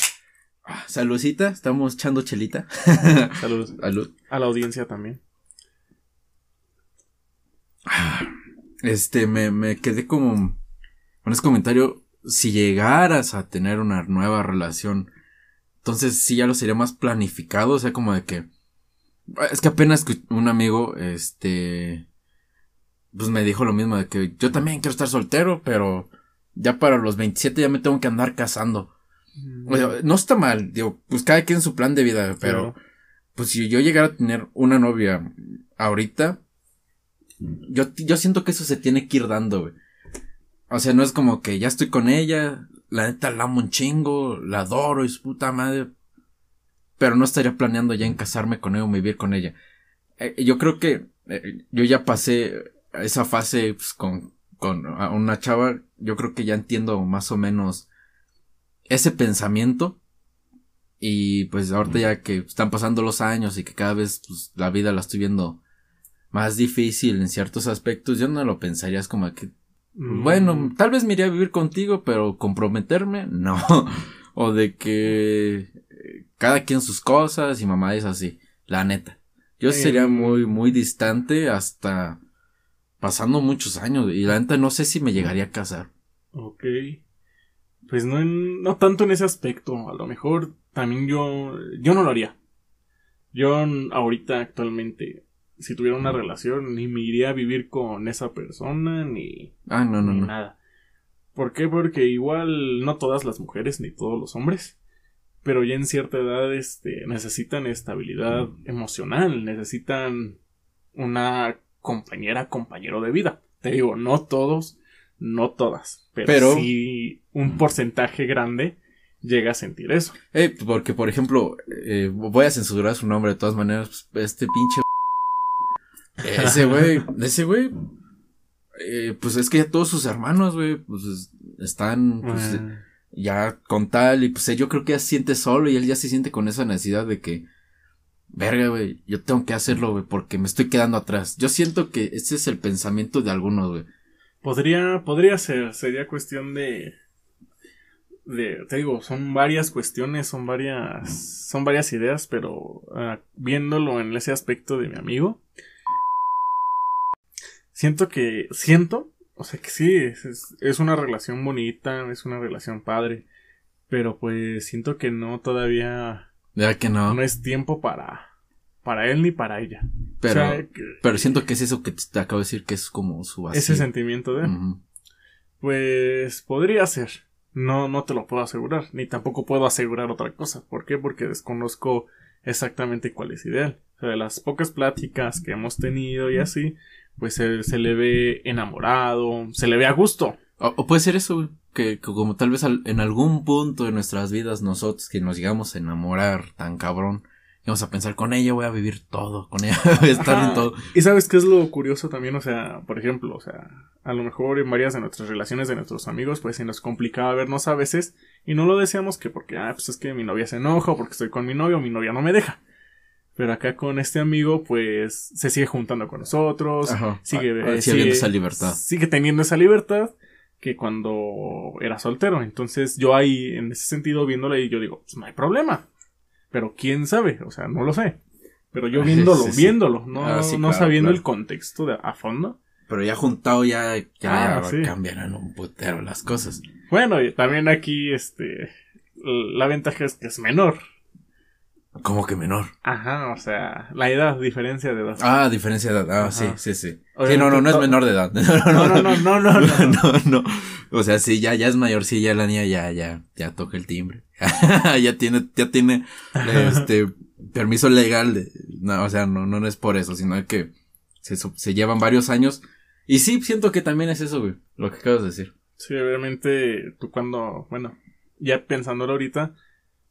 Ah, saludcita, estamos echando chelita. Salud. Salud. A la audiencia también. Este, me, me quedé como con ese comentario. Si llegaras a tener una nueva relación entonces sí ya lo sería más planificado, o sea, como de que... Es que apenas un amigo, este... Pues me dijo lo mismo, de que yo también quiero estar soltero, pero ya para los 27 ya me tengo que andar casando. no está mal, digo, pues cada quien su plan de vida, pero... Pues si yo llegara a tener una novia ahorita, yo, yo siento que eso se tiene que ir dando, güey. O sea, no es como que ya estoy con ella, la neta la amo un chingo, la adoro y su puta madre. Pero no estaría planeando ya en casarme con ella o vivir con ella. Eh, yo creo que eh, yo ya pasé esa fase pues, con, con una chava. Yo creo que ya entiendo más o menos ese pensamiento. Y pues ahorita ya que están pasando los años y que cada vez pues, la vida la estoy viendo más difícil en ciertos aspectos, yo no lo pensaría, como que bueno, mm. tal vez me iría a vivir contigo, pero comprometerme, no. o de que eh, cada quien sus cosas y mamá es así, la neta. Yo sería muy, muy distante hasta pasando muchos años y la neta no sé si me llegaría a casar. Ok. Pues no, no tanto en ese aspecto, a lo mejor también yo, yo no lo haría. Yo ahorita actualmente si tuviera una relación, ni me iría a vivir con esa persona, ni, ah, no, no, nada. ¿Por qué? Porque igual no todas las mujeres ni todos los hombres, pero ya en cierta edad este, necesitan estabilidad emocional, necesitan una compañera, compañero de vida. Te digo, no todos, no todas, pero, sí un porcentaje grande llega a sentir eso. Eh, porque, por ejemplo, eh, voy a censurar su nombre de todas maneras, este pinche ese güey, ese güey, eh, pues es que ya todos sus hermanos, güey, pues están, pues, ya con tal, y pues yo creo que ya se siente solo y él ya se siente con esa necesidad de que, verga, güey, yo tengo que hacerlo, güey, porque me estoy quedando atrás. Yo siento que ese es el pensamiento de algunos, güey. Podría, podría ser, sería cuestión de, de, te digo, son varias cuestiones, son varias, son varias ideas, pero ah, viéndolo en ese aspecto de mi amigo, siento que, siento, o sea que sí, es, una relación bonita, es una relación padre, pero pues siento que no todavía Ya que no. No es tiempo para, para él ni para ella. Pero, O sea, que- pero siento que es eso que te acabo de decir que es como su vacío. ese sentimiento de, Ujú. pues podría ser. No, no te lo puedo asegurar, ni tampoco puedo asegurar otra cosa. ¿Por qué? Porque desconozco exactamente cuál es ideal. O sea, de las pocas pláticas que hemos tenido y así, pues se, se le ve enamorado, se le ve a gusto. O, o puede ser eso. Que, que como tal vez al- en algún punto de nuestras vidas nosotros que nos llegamos a enamorar tan cabrón, vamos a pensar con ella voy a vivir todo, con ella voy a estar Ajá. en todo. Y sabes qué es lo curioso también, o sea, por ejemplo, o sea, a lo mejor en varias de nuestras relaciones de nuestros amigos, pues se nos complicaba vernos a veces y no lo deseamos que porque, ah, pues es que mi novia se enoja o porque estoy con mi novio o mi novia no me deja. Pero acá con este amigo, pues se sigue juntando con nosotros, Ajá. sigue, Ah, eh, sigue habiendo sigue- esa libertad. Sigue teniendo esa libertad que cuando era soltero. Entonces yo ahí, en ese sentido, viéndole y yo digo, pues no hay problema. Pero quién sabe, o sea, no lo sé. Pero yo Ah, viéndolo, sí, sí. viéndolo, no, Ah, no claro, sabiendo claro. el contexto de, a fondo. Pero ya juntado ya, ya Ah, cambiarán un putero las cosas. Bueno, y también aquí, este, la ventaja es que es menor. Como que menor. Ajá, o sea, la edad, diferencia de edad. Ah, diferencia de edad. Ah, sí, sí, sí. Sí, no, no, no es no- menor de edad. no, no, no, no, no, no. no. O sea, sí, ya, ya es mayor, sí, ya la niña ya, ya, ya toca el timbre. ya tiene, ya tiene, este, permiso legal de, no, o sea, no, no es por eso, sino que se, se llevan varios años. Y sí, siento que también es eso, güey, lo que acabas de decir. Sí, obviamente, tú cuando, bueno, ya pensándolo ahorita,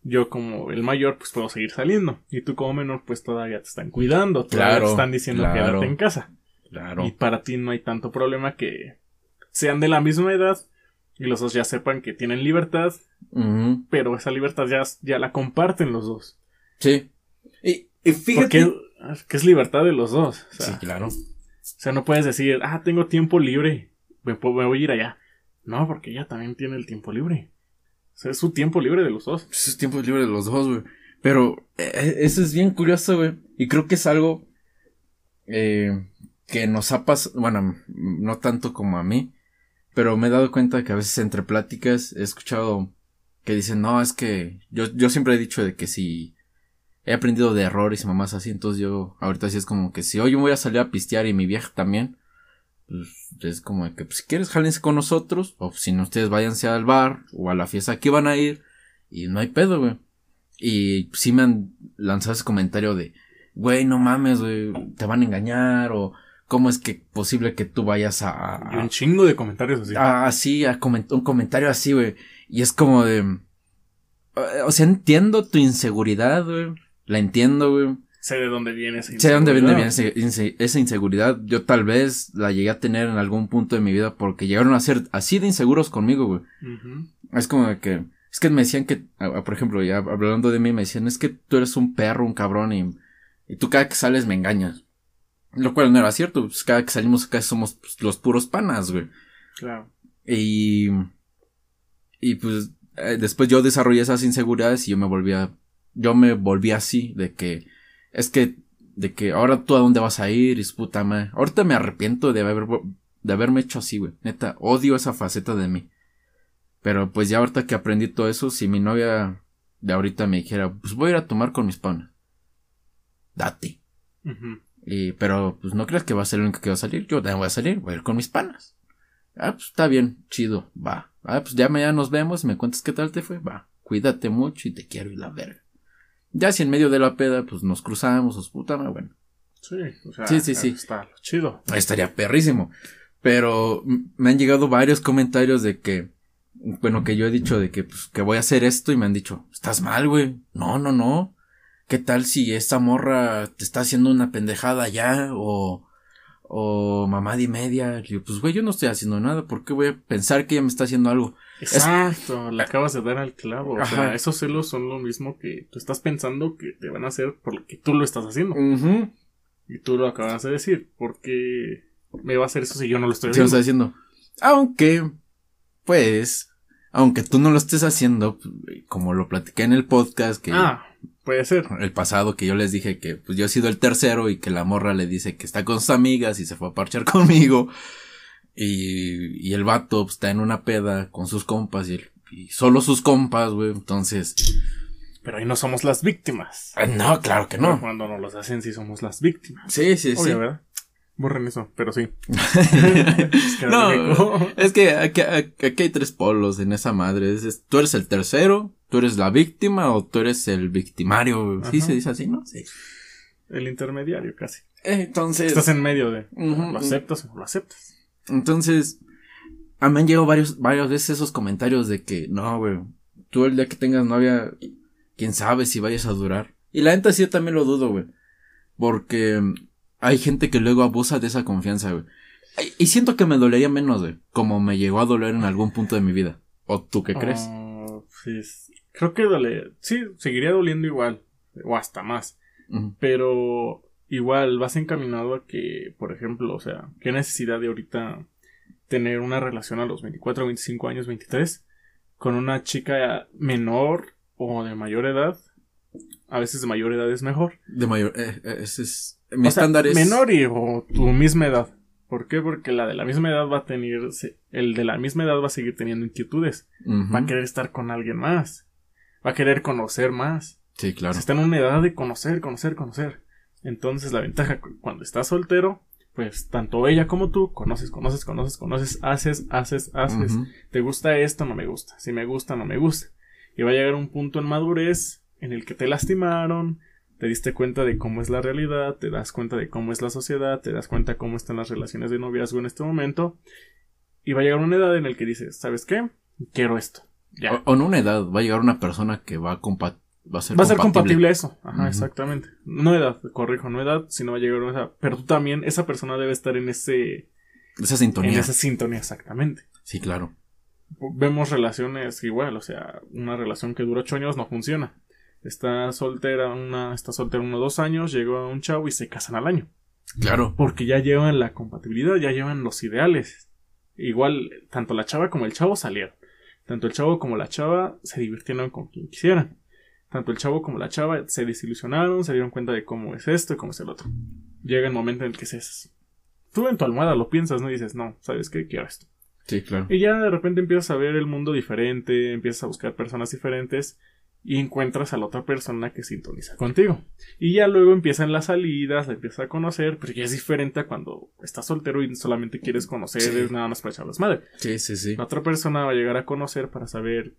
yo como el mayor, pues puedo seguir saliendo. Y tú como menor, pues todavía te están cuidando. Todavía Claro, te están diciendo claro. quédate en casa. Claro. Y para ti no hay tanto problema que sean de la misma edad y los dos ya sepan que tienen libertad, pero esa libertad ya, ya la comparten los dos. Sí. Y, y fíjate. Porque que es libertad de los dos. O sea, Sí, claro. o sea, no puedes decir, ah, tengo tiempo libre, me, pu- me voy a ir allá. No, porque ella también tiene el tiempo libre. Es su tiempo libre de los dos. Es tiempo libre de los dos, güey. Pero eh, eso es bien curioso, güey. Y creo que es algo eh, que nos ha pasado, bueno, no tanto como a mí, pero me he dado cuenta que a veces entre pláticas he escuchado que dicen, no, es que yo, yo siempre he dicho de que si he aprendido de errores y mamás así, entonces yo ahorita sí es como que si hoy yo voy a salir a pistear y mi vieja también, pues es como de que pues, si quieres jálense con nosotros, o si no ustedes váyanse al bar o a la fiesta que van a ir y no hay pedo, güey. Y sí me han lanzado ese comentario de, güey, no mames, güey, te van a engañar o cómo es que posible que tú vayas a... Y un chingo de comentarios así. a- así, a coment- un comentario así, güey. Y es como de... O sea, entiendo tu inseguridad, güey. La entiendo, güey. Sé de dónde viene esa Sé de dónde viene inseguridad. inse- esa inseguridad. Yo tal vez la llegué a tener en algún punto de mi vida porque llegaron a ser así de inseguros conmigo, güey. Es como de que, es que me decían que, por ejemplo, ya hablando de mí, me decían, es que tú eres un perro, un cabrón y, y tú cada que sales me engañas. Lo cual no era cierto, pues cada que salimos acá somos pues, los puros panas, güey. Claro. Y, y pues eh, después yo desarrollé esas inseguridades y yo me volví a, yo me volví así, de que, es que, de que ahora tú a dónde vas a ir, y su puta madre. Ahorita me arrepiento de haber, de haberme hecho así, güey. Neta, odio esa faceta de mí. Pero pues ya ahorita que aprendí todo eso, si mi novia de ahorita me dijera, pues voy a ir a tomar con mis panas. Date. Y, pero pues no creas que va a ser el único que va a salir. Yo también voy a salir, voy a ir con mis panas. Ah, pues está bien, chido, va. Ah, pues ya mañana nos vemos me cuentas qué tal te fue, va. Cuídate mucho y te quiero y la verga. Ya si en medio de la peda, pues nos cruzamos, os puta, madre, bueno. Sí, o sea, Sí, sí, sí. está chido. Estaría perrísimo. Pero me han llegado varios comentarios de que, bueno, que yo he dicho de que, pues, que voy a hacer esto y me han dicho, estás mal, güey. No, no, no. ¿Qué tal si esta morra te está haciendo una pendejada ya? O, o mamá de media. Yo, pues, güey, yo no estoy haciendo nada. ¿Por qué voy a pensar que ella me está haciendo algo? Exacto, le acabas de dar al clavo. O Ajá. sea, esos celos son lo mismo que tú estás pensando que te van a hacer por lo que tú lo estás haciendo. Y tú lo acabas de decir. porque me va a hacer eso si yo no lo estoy Sí, lo haciendo? está diciendo. Aunque, pues, aunque tú no lo estés haciendo, como lo platiqué en el podcast, que Ah, puede ser. el pasado que yo les dije que pues yo he sido el tercero y que la morra le dice que está con sus amigas y se fue a parchar conmigo y, y el vato pues, está en una peda con sus compas y, el- y solo sus compas, güey, entonces Pero ahí no somos las víctimas. Ah, No, claro que Pero no. Cuando nos los hacen, sí somos las víctimas. Sí, sí, sí. Obvio, ¿verdad? Borren eso, pero sí. Es que No, es que aquí, aquí hay tres polos en esa madre. Es- es- tú eres el tercero, tú eres la víctima o tú eres el victimario. Sí se dice así, ¿no? Sí. El intermediario, casi. Entonces. Estás en medio de. ¿Lo aceptas o no lo aceptas? Entonces, a mí me han llegado varios, varias veces esos comentarios de que, no, güey, tú el día que tengas novia, quién sabe si vayas a durar. Y la neta sí yo también lo dudo, güey. Porque hay gente que luego abusa de esa confianza, güey. Y- siento que me dolería menos, güey, como me llegó a doler en algún punto de mi vida. ¿O tú qué crees? Ah, sí, es- creo que dole. Sí, seguiría doliendo igual. O hasta más. Pero igual vas encaminado a que, por ejemplo, o sea, qué necesidad de ahorita tener una relación a los 24, 25 años, 23 con una chica menor o de mayor edad. A veces de mayor edad es mejor. De mayor, eh, eh, ese es, mi O sea, estándar es... menor y o tu misma edad. ¿Por qué? Porque la de la misma edad va a tener, el de la misma edad va a seguir teniendo inquietudes. Va a querer estar con alguien más. Va a querer conocer más. Sí, claro. Se está en una edad de conocer, conocer, conocer. Entonces la ventaja cu- cuando estás soltero, pues tanto ella como tú conoces, conoces, conoces, conoces, haces, haces, haces. ¿Te gusta esto? No me gusta. Si me gusta, no me gusta. Y va a llegar un punto en madurez en el que te lastimaron, te diste cuenta de cómo es la realidad, te das cuenta de cómo es la sociedad, te das cuenta cómo están las relaciones de noviazgo en este momento. Y va a llegar una edad en la que dices, ¿sabes qué? Quiero esto. Ya. O, o en una edad va a llegar una persona que va a, compa- va a ser Va a ser compatible eso. Ajá, exactamente. No edad, corrijo, no edad, sino va a llegar una edad. Pero tú también, esa persona debe estar en ese. Esa sintonía. En esa sintonía, exactamente. Sí, claro. Vemos relaciones igual, o sea, una relación que dura ocho años no funciona. Está soltera, una, está soltera uno o dos años, llegó a un chavo y se casan al año. Claro. Porque ya llevan la compatibilidad, ya llevan los ideales. Igual, tanto la chava como el chavo salieron. Tanto el chavo como la chava se divirtieron con quien quisieran. Tanto el chavo como la chava se desilusionaron, se dieron cuenta de cómo es esto y cómo es el otro. Llega el momento en el que se... Tú en tu almohada lo piensas, ¿no? Y dices, no, ¿sabes qué? Quiero esto. Sí, claro. Y ya de repente empiezas a ver el mundo diferente, empiezas a buscar personas diferentes y encuentras a la otra persona que sintoniza contigo. Y ya luego empiezan las salidas, la empiezas a conocer, pero ya es diferente a cuando estás soltero y solamente quieres conocer, Sí. es nada más para echar madre. Sí, sí, sí. La otra persona va a llegar a conocer para saber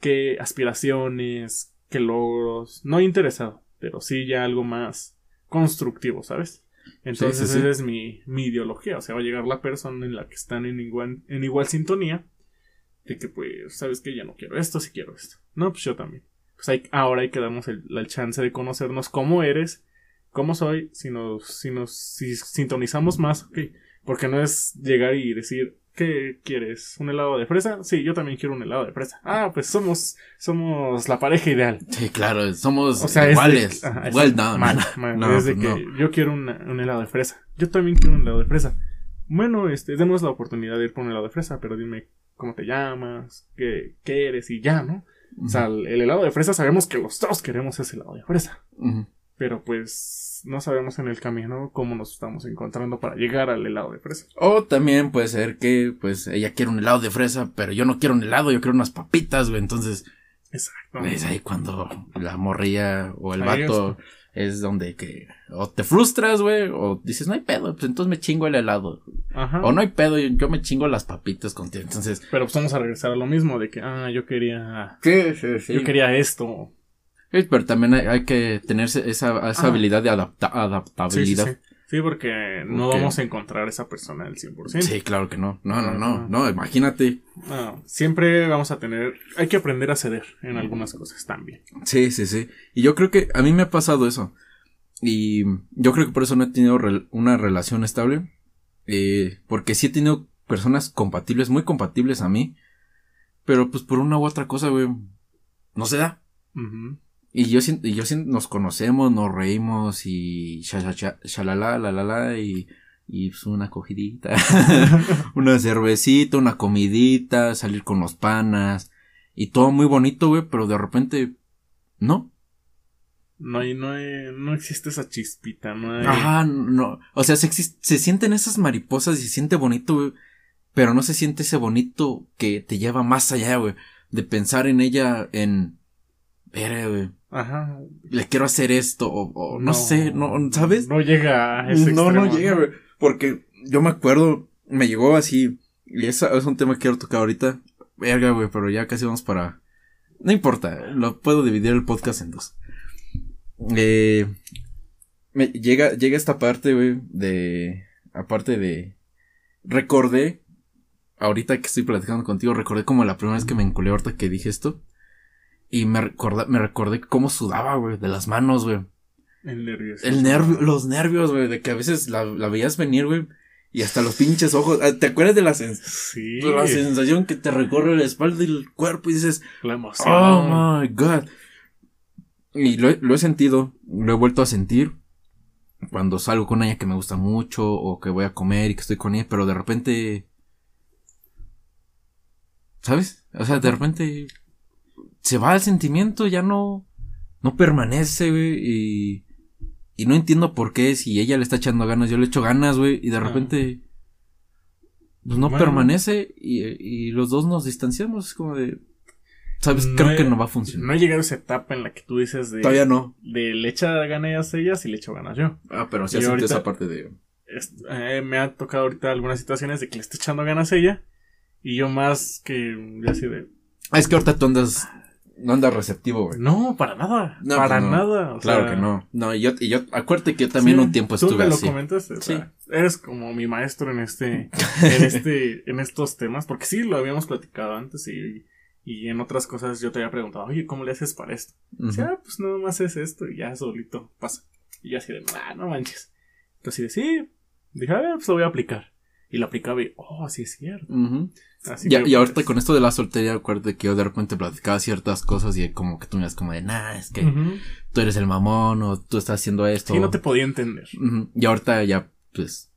qué, aspiraciones, qué logros, no interesado, pero sí ya algo más constructivo, ¿sabes? Entonces Sí, sí, sí. esa es mi, mi ideología, o sea, va a llegar la persona en la que están en igual, en igual sintonía, de que pues, ¿sabes que Ya no quiero esto, sí quiero esto. No, pues yo también. Pues hay, ahora hay que darnos el, el chance de conocernos cómo eres, cómo soy, si nos, si nos, si sintonizamos más, ok. Porque no es llegar y decir, ¿qué quieres? ¿Un helado de fresa? Sí, yo también quiero un helado de fresa. Ah, pues somos, somos la pareja ideal. Sí, claro. Somos O sea, iguales. ajá, well done. mal, mal. No, es de pues que no. yo quiero una- un helado de fresa. Yo también quiero un helado de fresa. Bueno, este, demos la oportunidad de ir por un helado de fresa, pero dime cómo te llamas, qué, qué eres y ya, ¿no? O sea, el, el helado de fresa sabemos que los dos queremos ese helado de fresa. Pero pues no sabemos en el camino cómo nos estamos encontrando para llegar al helado de fresa. O también puede ser que, pues, ella quiere un helado de fresa, pero yo no quiero un helado, yo quiero unas papitas, güey. Entonces, Exacto. es ahí cuando la morrilla o el Ahí vato es donde que o te frustras, güey, o dices, no hay pedo, pues entonces me chingo el helado. Ajá. O no hay pedo, yo, yo me chingo las papitas contigo. Entonces, Pero pues vamos a regresar a lo mismo de que, ah, yo quería, sí, sí, sí. yo quería esto. Sí, pero también hay, hay que tener esa, esa Ah. habilidad de adapta- Sí, sí, adaptabilidad. sí. Sí, porque no vamos a encontrar esa persona al 100%. Sí, claro que no. No, no, no. No, imagínate. No, siempre vamos a tener, hay que aprender a ceder en algunas cosas también. Sí, sí, sí. Y yo creo que a mí me ha pasado eso. Y yo creo que por eso no he tenido una relación estable. Eh, porque sí he tenido personas compatibles, muy compatibles a mí. Pero pues por una u otra cosa, güey, no se da. Ujú. Y yo siento, y yo siento, nos conocemos, nos reímos y sha, sha, sha, shalala, la, la, la, y, y pues una cogidita, una cervecita, una comidita, salir con los panas, y todo muy bonito, güey, pero de repente, no. No hay, no hay, no existe esa chispita, no hay. Ajá, no. O sea, se, se sienten esas mariposas y se siente bonito, güey, pero no se siente ese bonito que te lleva más allá, güey, de pensar en ella en verga, güey, Ajá. le quiero hacer esto, o, o no, sé, no, ¿sabes? No llega a ese no, no extremo, llega, güey. Porque yo me acuerdo, me llegó así, y esa es un tema que quiero tocar ahorita. Verga, güey, pero ya casi vamos para. No importa, lo puedo dividir el podcast en dos. Eh, me llega, llega esta parte, güey, de. Aparte de. Recordé. Ahorita que estoy platicando contigo, recordé como la primera vez que me enculé ahorita que dije esto. Y me recordé, me recordé cómo sudaba, güey, de las manos, güey. El nervio. El nervio, los nervios, güey, de que a veces la, la veías venir, güey. Y hasta los pinches ojos. Ah, ¿Te acuerdas de la, sens- Sí. de la sensación que te recorre la espalda y el cuerpo y dices, La emoción. oh my god? Y lo, he- lo he sentido, lo he vuelto a sentir cuando salgo con ella que me gusta mucho o que voy a comer y que estoy con ella, pero de repente. ¿Sabes? O sea, de repente se va el sentimiento, ya no, no permanece, güey, y, y no entiendo por qué, si ella le está echando ganas, yo le echo ganas, güey, y de Ah. repente, pues no Bueno. permanece y, y los dos nos distanciamos, es como de, ¿sabes? No Creo he- que no va a funcionar. No he llegado a esa etapa en la que tú dices de. Todavía no. De le echa ganas a ellas y le echo ganas yo. Ah, pero sí ahorita- esa parte de... Es- eh, me ha tocado ahorita algunas situaciones de que le está echando ganas a ella. Y yo más que ya así de. Ah, es que ahorita tú andas, no andas receptivo, güey. No, para nada. No, para pues no. nada. o Claro sea, que no. No, y yo, y yo, acuérdate que yo también sí, un tiempo tú estuve me lo así. comentaste. o Sí. eres como mi maestro en este, en este, en estos temas. Porque sí, lo habíamos platicado antes y, y en otras cosas yo te había preguntado, oye, ¿cómo le haces para esto? Dice, ah, pues nada más es esto y ya solito pasa. Y yo así de, ah, no manches. Entonces sí, dije, a ver, pues lo voy a aplicar. Y lo aplicaba y, oh, sí es cierto. Ujú. Así y ahorita pues, con esto de la soltería, acuérdate que yo de repente platicaba ciertas cosas y como que tú me das como de, nah, es que tú eres el mamón o tú estás haciendo esto. Sí, no te podía entender. Y ahorita ya, pues,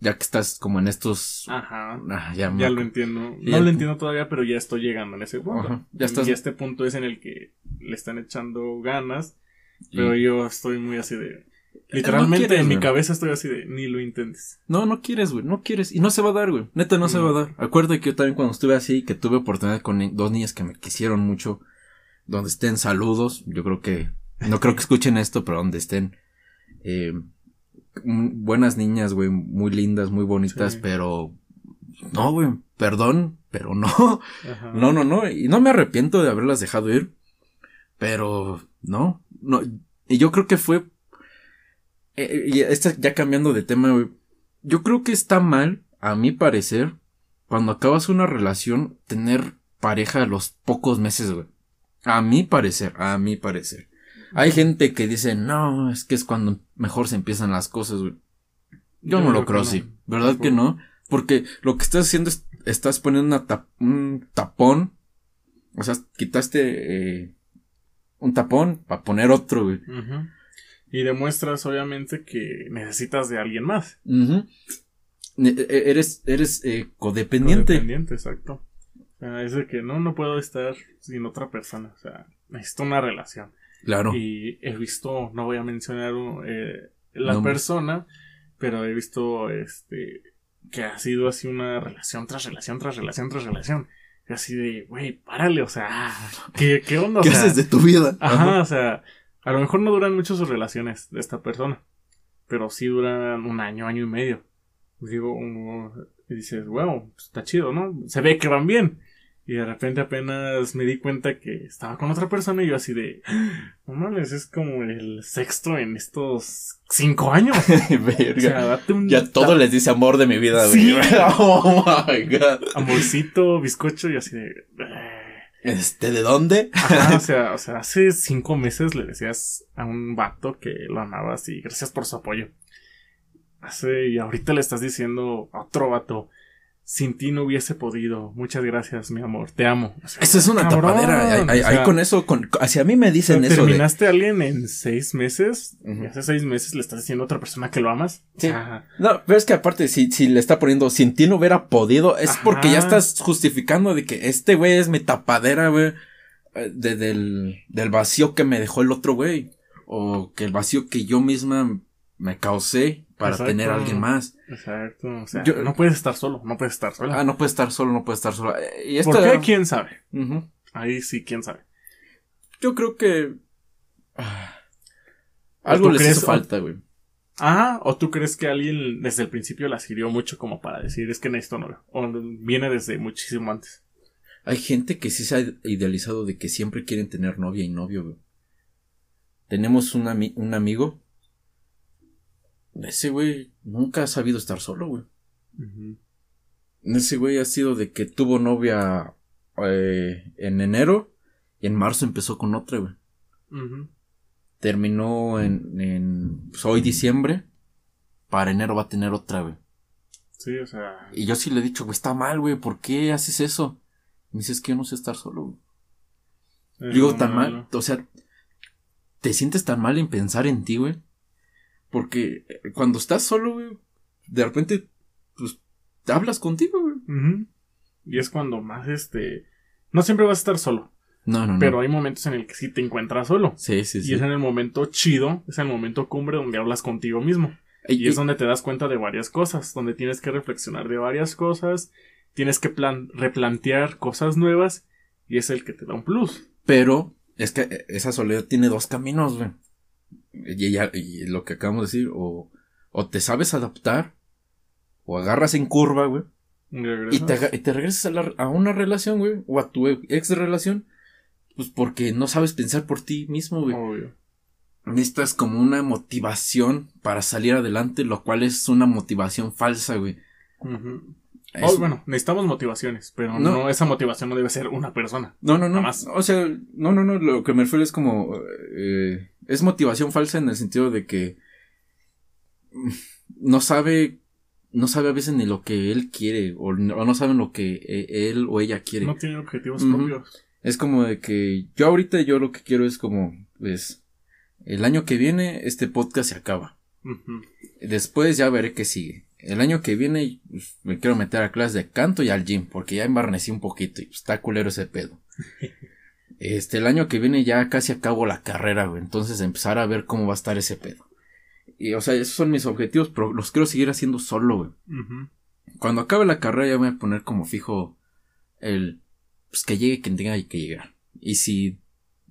ya que estás como en estos... Ajá. Ah, ya, Ya lo entiendo. No lo entiendo todavía, pero ya estoy llegando en ese punto. Ajá, ya estás- Y este punto es en el que le están echando ganas, y- pero yo estoy muy así de... Literalmente quieres, en mi cabeza estoy así de, ni lo intentes. No, no quieres, güey, no quieres. Y no se va a dar, güey. Neta, no se Mm. va a dar. Acuérdate que yo también cuando estuve así, que tuve oportunidad con dos niñas que me quisieron mucho, donde estén saludos, yo creo que, no creo que escuchen esto, pero donde estén, eh, mm, buenas niñas, güey, muy lindas, muy bonitas, Sí. pero, no, güey, perdón, pero no, Ajá. no, no, no, y no me arrepiento de haberlas dejado ir, pero, no, no, y yo creo que fue, eh, y esta, ya cambiando de tema, güey, yo creo que está mal, a mi parecer, cuando acabas una relación, tener pareja a los pocos meses, güey. A mi parecer, a mi parecer. Hay gente que dice, no, es que es cuando mejor se empiezan las cosas, güey. Yo, no lo creo así, no. ¿verdad que no? Porque lo que estás haciendo es, estás poniendo una tap- un tapón, o sea, quitaste eh, un tapón para poner otro, güey. Y demuestras obviamente que necesitas de alguien más. E- e- Eres, eres eh, codependiente. Codependiente, exacto. O sea, es de que no, no puedo estar sin otra persona. O sea, necesito una relación. Claro. Y he visto, no voy a mencionar eh, la persona, pero he visto este que ha sido así una relación tras relación, tras relación, tras relación. Y así de, güey, párale, o sea, ¿qué, qué onda? O ¿Qué sea, haces de tu vida? Ajá, o sea, a lo mejor no duran mucho sus relaciones de esta persona, pero sí duran un año, año y medio. Digo, uno- y dices, wow, pues, está chido, ¿no? Se ve que van bien. Y de repente apenas me di cuenta que estaba con otra persona y yo así de, no mames, es como el sexto en estos cinco años. O Verga. sea, date un ya todo les dice amor de mi vida. Sí. oh my god. amorcito, bizcocho y así de... Este, ¿de dónde? Ajá, o sea, o sea, hace cinco meses le decías a un vato que lo amabas y gracias por su apoyo. Hace, y ahorita le estás diciendo a otro vato, sin ti no hubiese podido. Muchas gracias, mi amor, te amo. O sea, Esa es una cabrón, tapadera. Ahí- Ahí o sea, ahí con eso, con, hacia mí me dicen eso de. terminaste a alguien en seis meses y hace seis meses le estás diciendo a otra persona que lo amas. Sí. No, pero es que aparte, si, si le está poniendo, sin ti no hubiera podido, es Ajá. porque ya estás justificando de que este güey es mi tapadera, güey. eh, de- del, del vacío que me dejó el otro güey. O que el vacío que yo misma me causé para Exacto. tener a alguien más. exacto. O sea, Yo- no puedes estar solo, no puedes estar sola. Ah, no puede estar solo, no puede estar solo. Eh, Y esto ¿Por qué? ¿Quién sabe? Ahí sí, quién sabe. Yo creo que. ah, ¿O algo les crees- hizo falta, güey. Ah, o tú crees que alguien desde el principio las hirió mucho como para decir es que necesito novio. O viene desde muchísimo antes. Hay gente que sí se ha idealizado de que siempre quieren tener novia y novio, güey. Tenemos un, ami- un amigo. Ese güey nunca ha sabido estar solo, güey. Ese güey ha sido de que tuvo novia eh, en enero y en marzo empezó con otra, güey. Terminó en, en pues, hoy diciembre. Para enero va a tener otra, güey. Sí, o sea. Y yo sí le he dicho, güey, está mal, güey, ¿por qué haces eso? Me dice, es que yo no sé estar solo, güey. es Digo, tan malo. mal, o sea, te sientes tan mal en pensar en ti, güey. Porque eh, cuando estás solo, güey, de repente, pues, te hablas contigo, güey. Y es cuando más este. No siempre vas a estar solo. No, no, no. Pero hay momentos en el que sí te encuentras solo. Sí, sí, sí. Y es en el momento chido, es el momento cumbre donde hablas contigo mismo. Y- Y es donde te das cuenta de varias cosas, donde tienes que reflexionar de varias cosas, tienes que plan replantear cosas nuevas y es el que te da un plus. Pero es que eh, esa soledad tiene dos caminos, güey. Y, ya- y lo que acabamos de decir, o, o te sabes adaptar, o agarras en curva, güey, Y te, aga- y te regresas a, la- a una relación, güey, o a tu ex relación, pues porque no sabes pensar por ti mismo, güey. Obvio. Necesitas como una motivación para salir adelante, lo cual es una motivación falsa, güey. Ujú. Es- Oh, bueno, necesitamos motivaciones, pero No. no. esa motivación no debe ser una persona. No, no, no. Jamás. O sea, no, no, no. Lo que me refiero es como. eh, es motivación falsa en el sentido de que. mm, No sabe. No sabe a veces ni lo que él quiere. O no, no sabe lo que eh, él o ella quiere. No tiene objetivos Ujú. propios. Es como de que. Yo ahorita yo lo que quiero es como. Pues. El año que viene este podcast se acaba. Después ya veré qué sigue. El año que viene pues, me quiero meter a clases de canto y al gym, porque ya embarnecí un poquito y pues, está culero ese pedo. Este, el año que viene ya casi acabo la carrera, güey. Entonces empezar a ver cómo va a estar ese pedo. Y, o sea, esos son mis objetivos, pero los quiero seguir haciendo solo, güey. Cuando acabe la carrera ya voy a poner como fijo el, pues que llegue quien tenga que llegar. Y si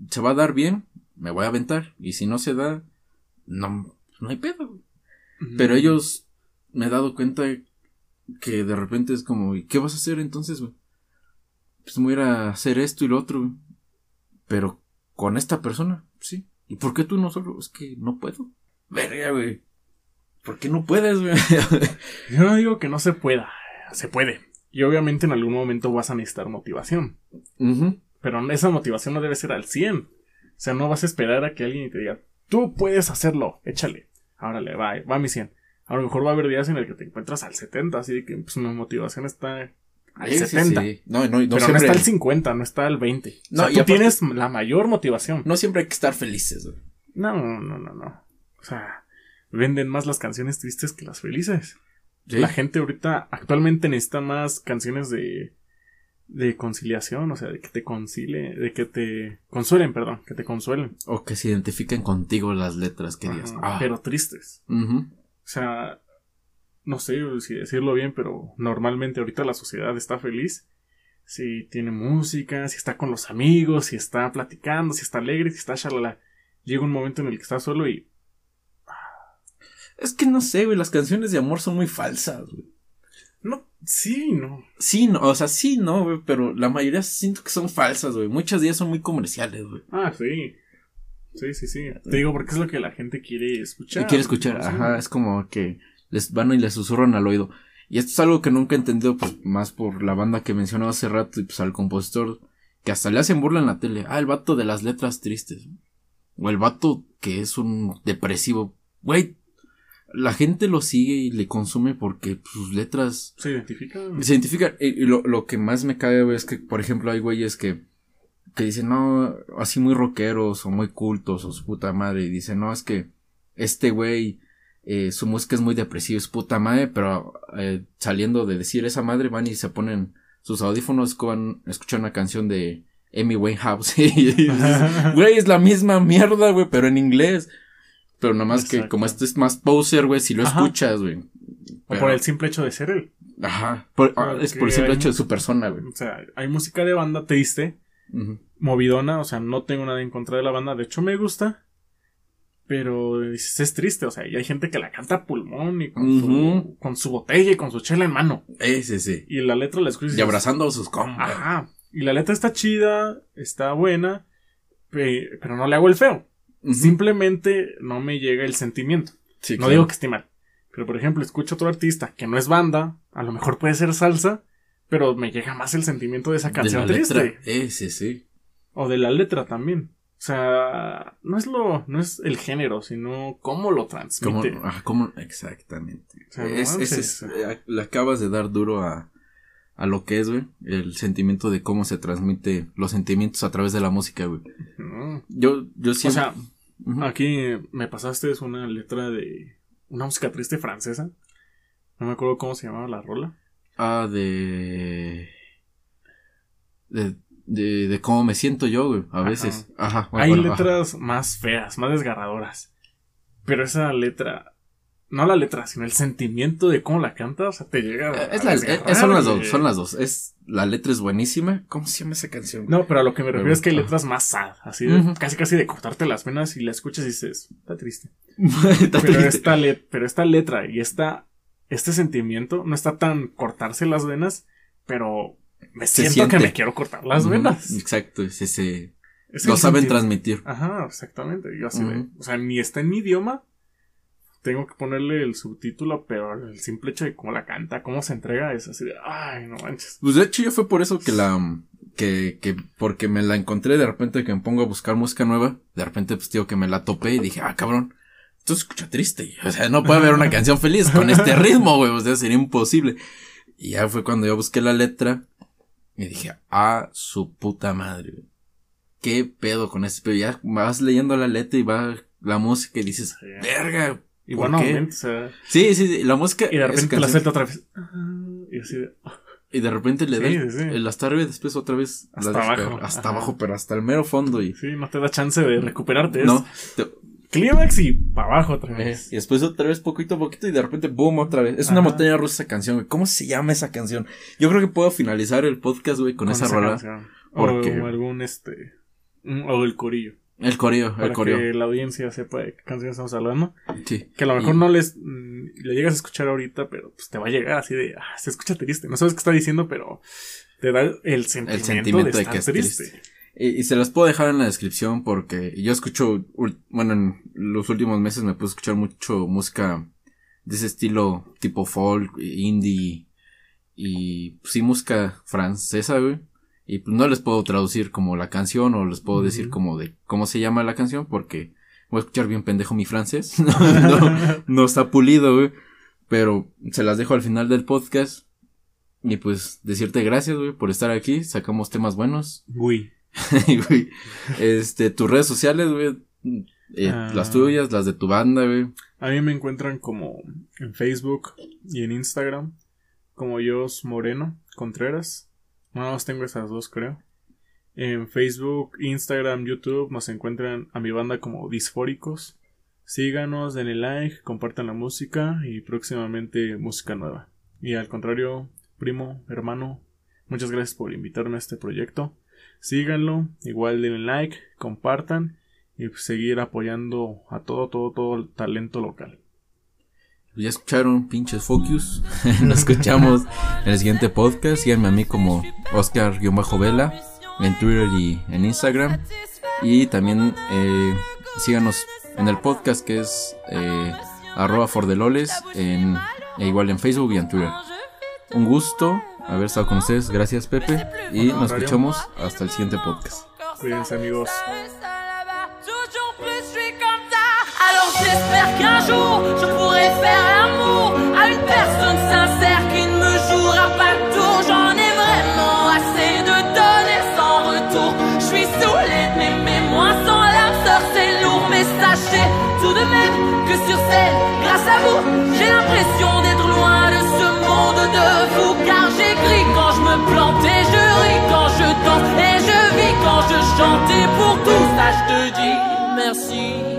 se va a dar bien, me voy a aventar. Y si no se da, no, no hay pedo, güey. Pero ellos me he dado cuenta que de repente es como, ¿y qué vas a hacer entonces, güey? Pues me voy a ir a hacer esto y lo otro, güey. Pero con esta persona, sí. ¿Y por qué tú no solo? Es que no puedo. Verga, güey. ¿Por qué no puedes, güey? Yo no digo que no se pueda, se puede. Y obviamente en algún momento vas a necesitar motivación. Pero esa motivación no debe ser al 100. O sea, no vas a esperar a que alguien te diga, tú puedes hacerlo, échale. Árale, va, va a mi 100. A lo mejor va a haber días en el que te encuentras al 70, así que pues, mi motivación está al Sí, sí, 70. sí. No, no, no pero no siempre, está al 50, no está al 20. No, o sea, tú aparte- tienes la mayor motivación. no siempre hay que estar felices, güey. No, no, no, no, no. O sea, venden más las canciones tristes que las felices. ¿Sí? La gente ahorita actualmente necesita más canciones de de conciliación, o sea, de que te concile, de que te consuelen, perdón, que te consuelen. O que se identifiquen contigo las letras que digas. Ah. Pero tristes. Ujú. O sea, no sé si decirlo bien, pero normalmente ahorita la sociedad está feliz si tiene música, si está con los amigos, si está platicando, si está alegre, si está shalala. Llega un momento en el que está solo y Es que no sé, güey, las canciones de amor son muy falsas, güey. no, sí, no. Sí, no, o sea, sí, no, güey, pero la mayoría siento que son falsas, güey. Muchas de ellas son muy comerciales, güey. Ah, sí. Sí, sí, sí. Te digo porque es lo que la gente quiere escuchar. Y quiere escuchar, Sí. ajá, es como que les van y les susurran al oído. Y esto es algo que nunca he entendido, pues, más por la banda que mencionaba hace rato y pues al compositor, que hasta le hacen burla en la tele. Ah, el vato de las letras tristes. O el vato que es un depresivo. Güey, la gente lo sigue y le consume porque pues, sus letras Se identifica. se identifican. Y, y lo, lo que más me cae, es que, por ejemplo, hay güeyes que, que dicen, no, así muy rockeros o muy cultos o su puta madre. Y dicen, no, es que este güey, eh, su música es muy depresiva, es puta madre, pero eh, saliendo de decir esa madre van y se ponen sus audífonos con escuchan una canción de Amy Winehouse. y güey, es la misma mierda, güey, pero en inglés. Pero nada más que como este es más poser, güey, si lo Ajá. escuchas, güey. O por el simple hecho de ser él. Ajá. Por- ah, es por el simple hay hecho de su persona, güey. O sea, hay música de banda triste Movidona, o sea, no tengo nada en contra de la banda, de hecho me gusta, pero dices, es triste, o sea, y hay gente que la canta a pulmón y con, su, con su botella y con su chela en mano, Ese sí. y la letra la escuchas Y abrazando a sus compas. Ajá, y la letra está chida, está buena, pe- pero no le hago el feo, simplemente no me llega el sentimiento. Sí, no claro. digo que esté mal. Pero por ejemplo, escucho otro artista que no es banda, a lo mejor puede ser salsa, pero me llega más el sentimiento de esa De canción la triste. letra. Ese sí. O de la letra también. O sea, no es lo, no es el género, sino cómo lo ¿Cómo, transmite. ah, cómo- exactamente. O sea, no es, es- es- eh, le acabas de dar duro a, a lo que es, güey. El sentimiento de cómo se transmite los sentimientos a través de la música, güey. No. Yo, yo O siempre. sea, Ujú. aquí me pasaste es una letra de una música triste francesa. No me acuerdo cómo se llamaba la rola. Ah, de. De, de, de cómo me siento yo, güey. A veces. Ajá. bueno, Hay bueno, letras más feas, más desgarradoras. Pero esa letra, no la letra, sino el sentimiento de cómo la canta, o sea, te llega. a Es la- eh, son las dos, son las dos. Es, la letra es buenísima. ¿Cómo se llama esa canción? No, pero a lo que me refiero es que hay letras más sad, así de, casi casi de cortarte las venas y la escuchas y dices, está triste. Está Pero triste. esta, pero esta letra y esta, este sentimiento no está tan cortarse las venas, pero me siento que me quiero cortar las venas. Exacto, es ese. Es Lo saben transmitir. Ajá, exactamente. Yo así de, Ujú. o sea, ni está en mi idioma. Tengo que ponerle el subtítulo, pero el simple hecho de cómo la canta, cómo se entrega, es así de, ay, no manches. Pues de hecho yo fue por eso que la que, que porque me la encontré de repente que me pongo a buscar música nueva, de repente pues digo que me la topé y dije, ah cabrón, esto se escucha triste, o sea, no puede haber una canción feliz con este ritmo, güey, o sea, sería imposible. Y ya fue cuando yo busqué la letra y dije, ah, su puta madre, güey. ¿Qué pedo con este pedo? Ya vas leyendo la letra y va la música y dices, verga. Y ¿por bueno, qué? obviamente, o sea, Sí, sí, sí, la música. y de repente la suelta otra vez. Y así de, Y de repente le da Sí, el, sí, sí. el hasta arriba y después otra vez Hasta abajo. Hasta ajá. abajo, pero hasta el mero fondo y. sí, no te da chance de recuperarte. No. Es te- clímax y para abajo otra vez. y después otra vez poquito a poquito y de repente boom otra vez. Es una montaña rusa esa canción, güey. ¿Cómo se llama esa canción? Yo creo que puedo finalizar el podcast, güey, con, esa, rola. canción. porque- O algún este. O el corillo. El el Para coreo. que la audiencia sepa de qué canción estamos hablando. Sí. Que a lo mejor Y- no les mm, le llegas a escuchar ahorita, pero pues te va a llegar así de, ah, se escucha triste. No sabes qué está diciendo, pero te da el sentimiento, sentimiento de, que es triste. triste. Y, y se las puedo dejar en la descripción porque yo escucho, bueno, en los últimos meses me puse a escuchar mucho música de ese estilo tipo folk, indie y pues, sí música francesa, güey. Y pues no les puedo traducir como la canción o les puedo decir como de cómo se llama la canción porque voy a escuchar bien pendejo mi francés. no, no, no está pulido, güey. Pero se las dejo al final del podcast. Y pues decirte gracias, güey, por estar aquí. Sacamos temas buenos. Uy. güey. Este, tus redes sociales, güey. eh, Ah. Las tuyas, las de tu banda, güey. A mí me encuentran como en Facebook y en Instagram como Jos Moreno Contreras. Nada más tengo esas dos, creo. En Facebook, Instagram, YouTube nos encuentran a mi banda como Disfóricos. Síganos, denle like, compartan la música y próximamente música nueva. Y al contrario, primo, hermano, muchas gracias por invitarme a este proyecto. Síganlo, igual denle like, compartan y pues, seguir apoyando a todo, todo, todo el talento local. Ya escucharon, pinches Focus. Nos escuchamos en el siguiente podcast. Síganme a mí como Oscar-Vela en Twitter y en Instagram. Y también eh, síganos en el podcast que es eh, arroba fordeloles e igual en Facebook y en Twitter. Un gusto haber estado con ustedes. Gracias Pepe. Y nos escuchamos hasta el siguiente podcast. Cuídense amigos. Alors j'espère qu'un jour je pourrai faire l'amour à une personne sincère qui ne me jouera pas le tour. J'en ai vraiment assez de donner sans retour. Je suis saoulé de m'aimer, moi sans l'âme sœur c'est lourd. Mais sachez tout de même que sur scène, grâce à vous, j'ai l'impression plante et je ris quand je danse et je vis quand je chante. Et pour tout ça, je te dis merci.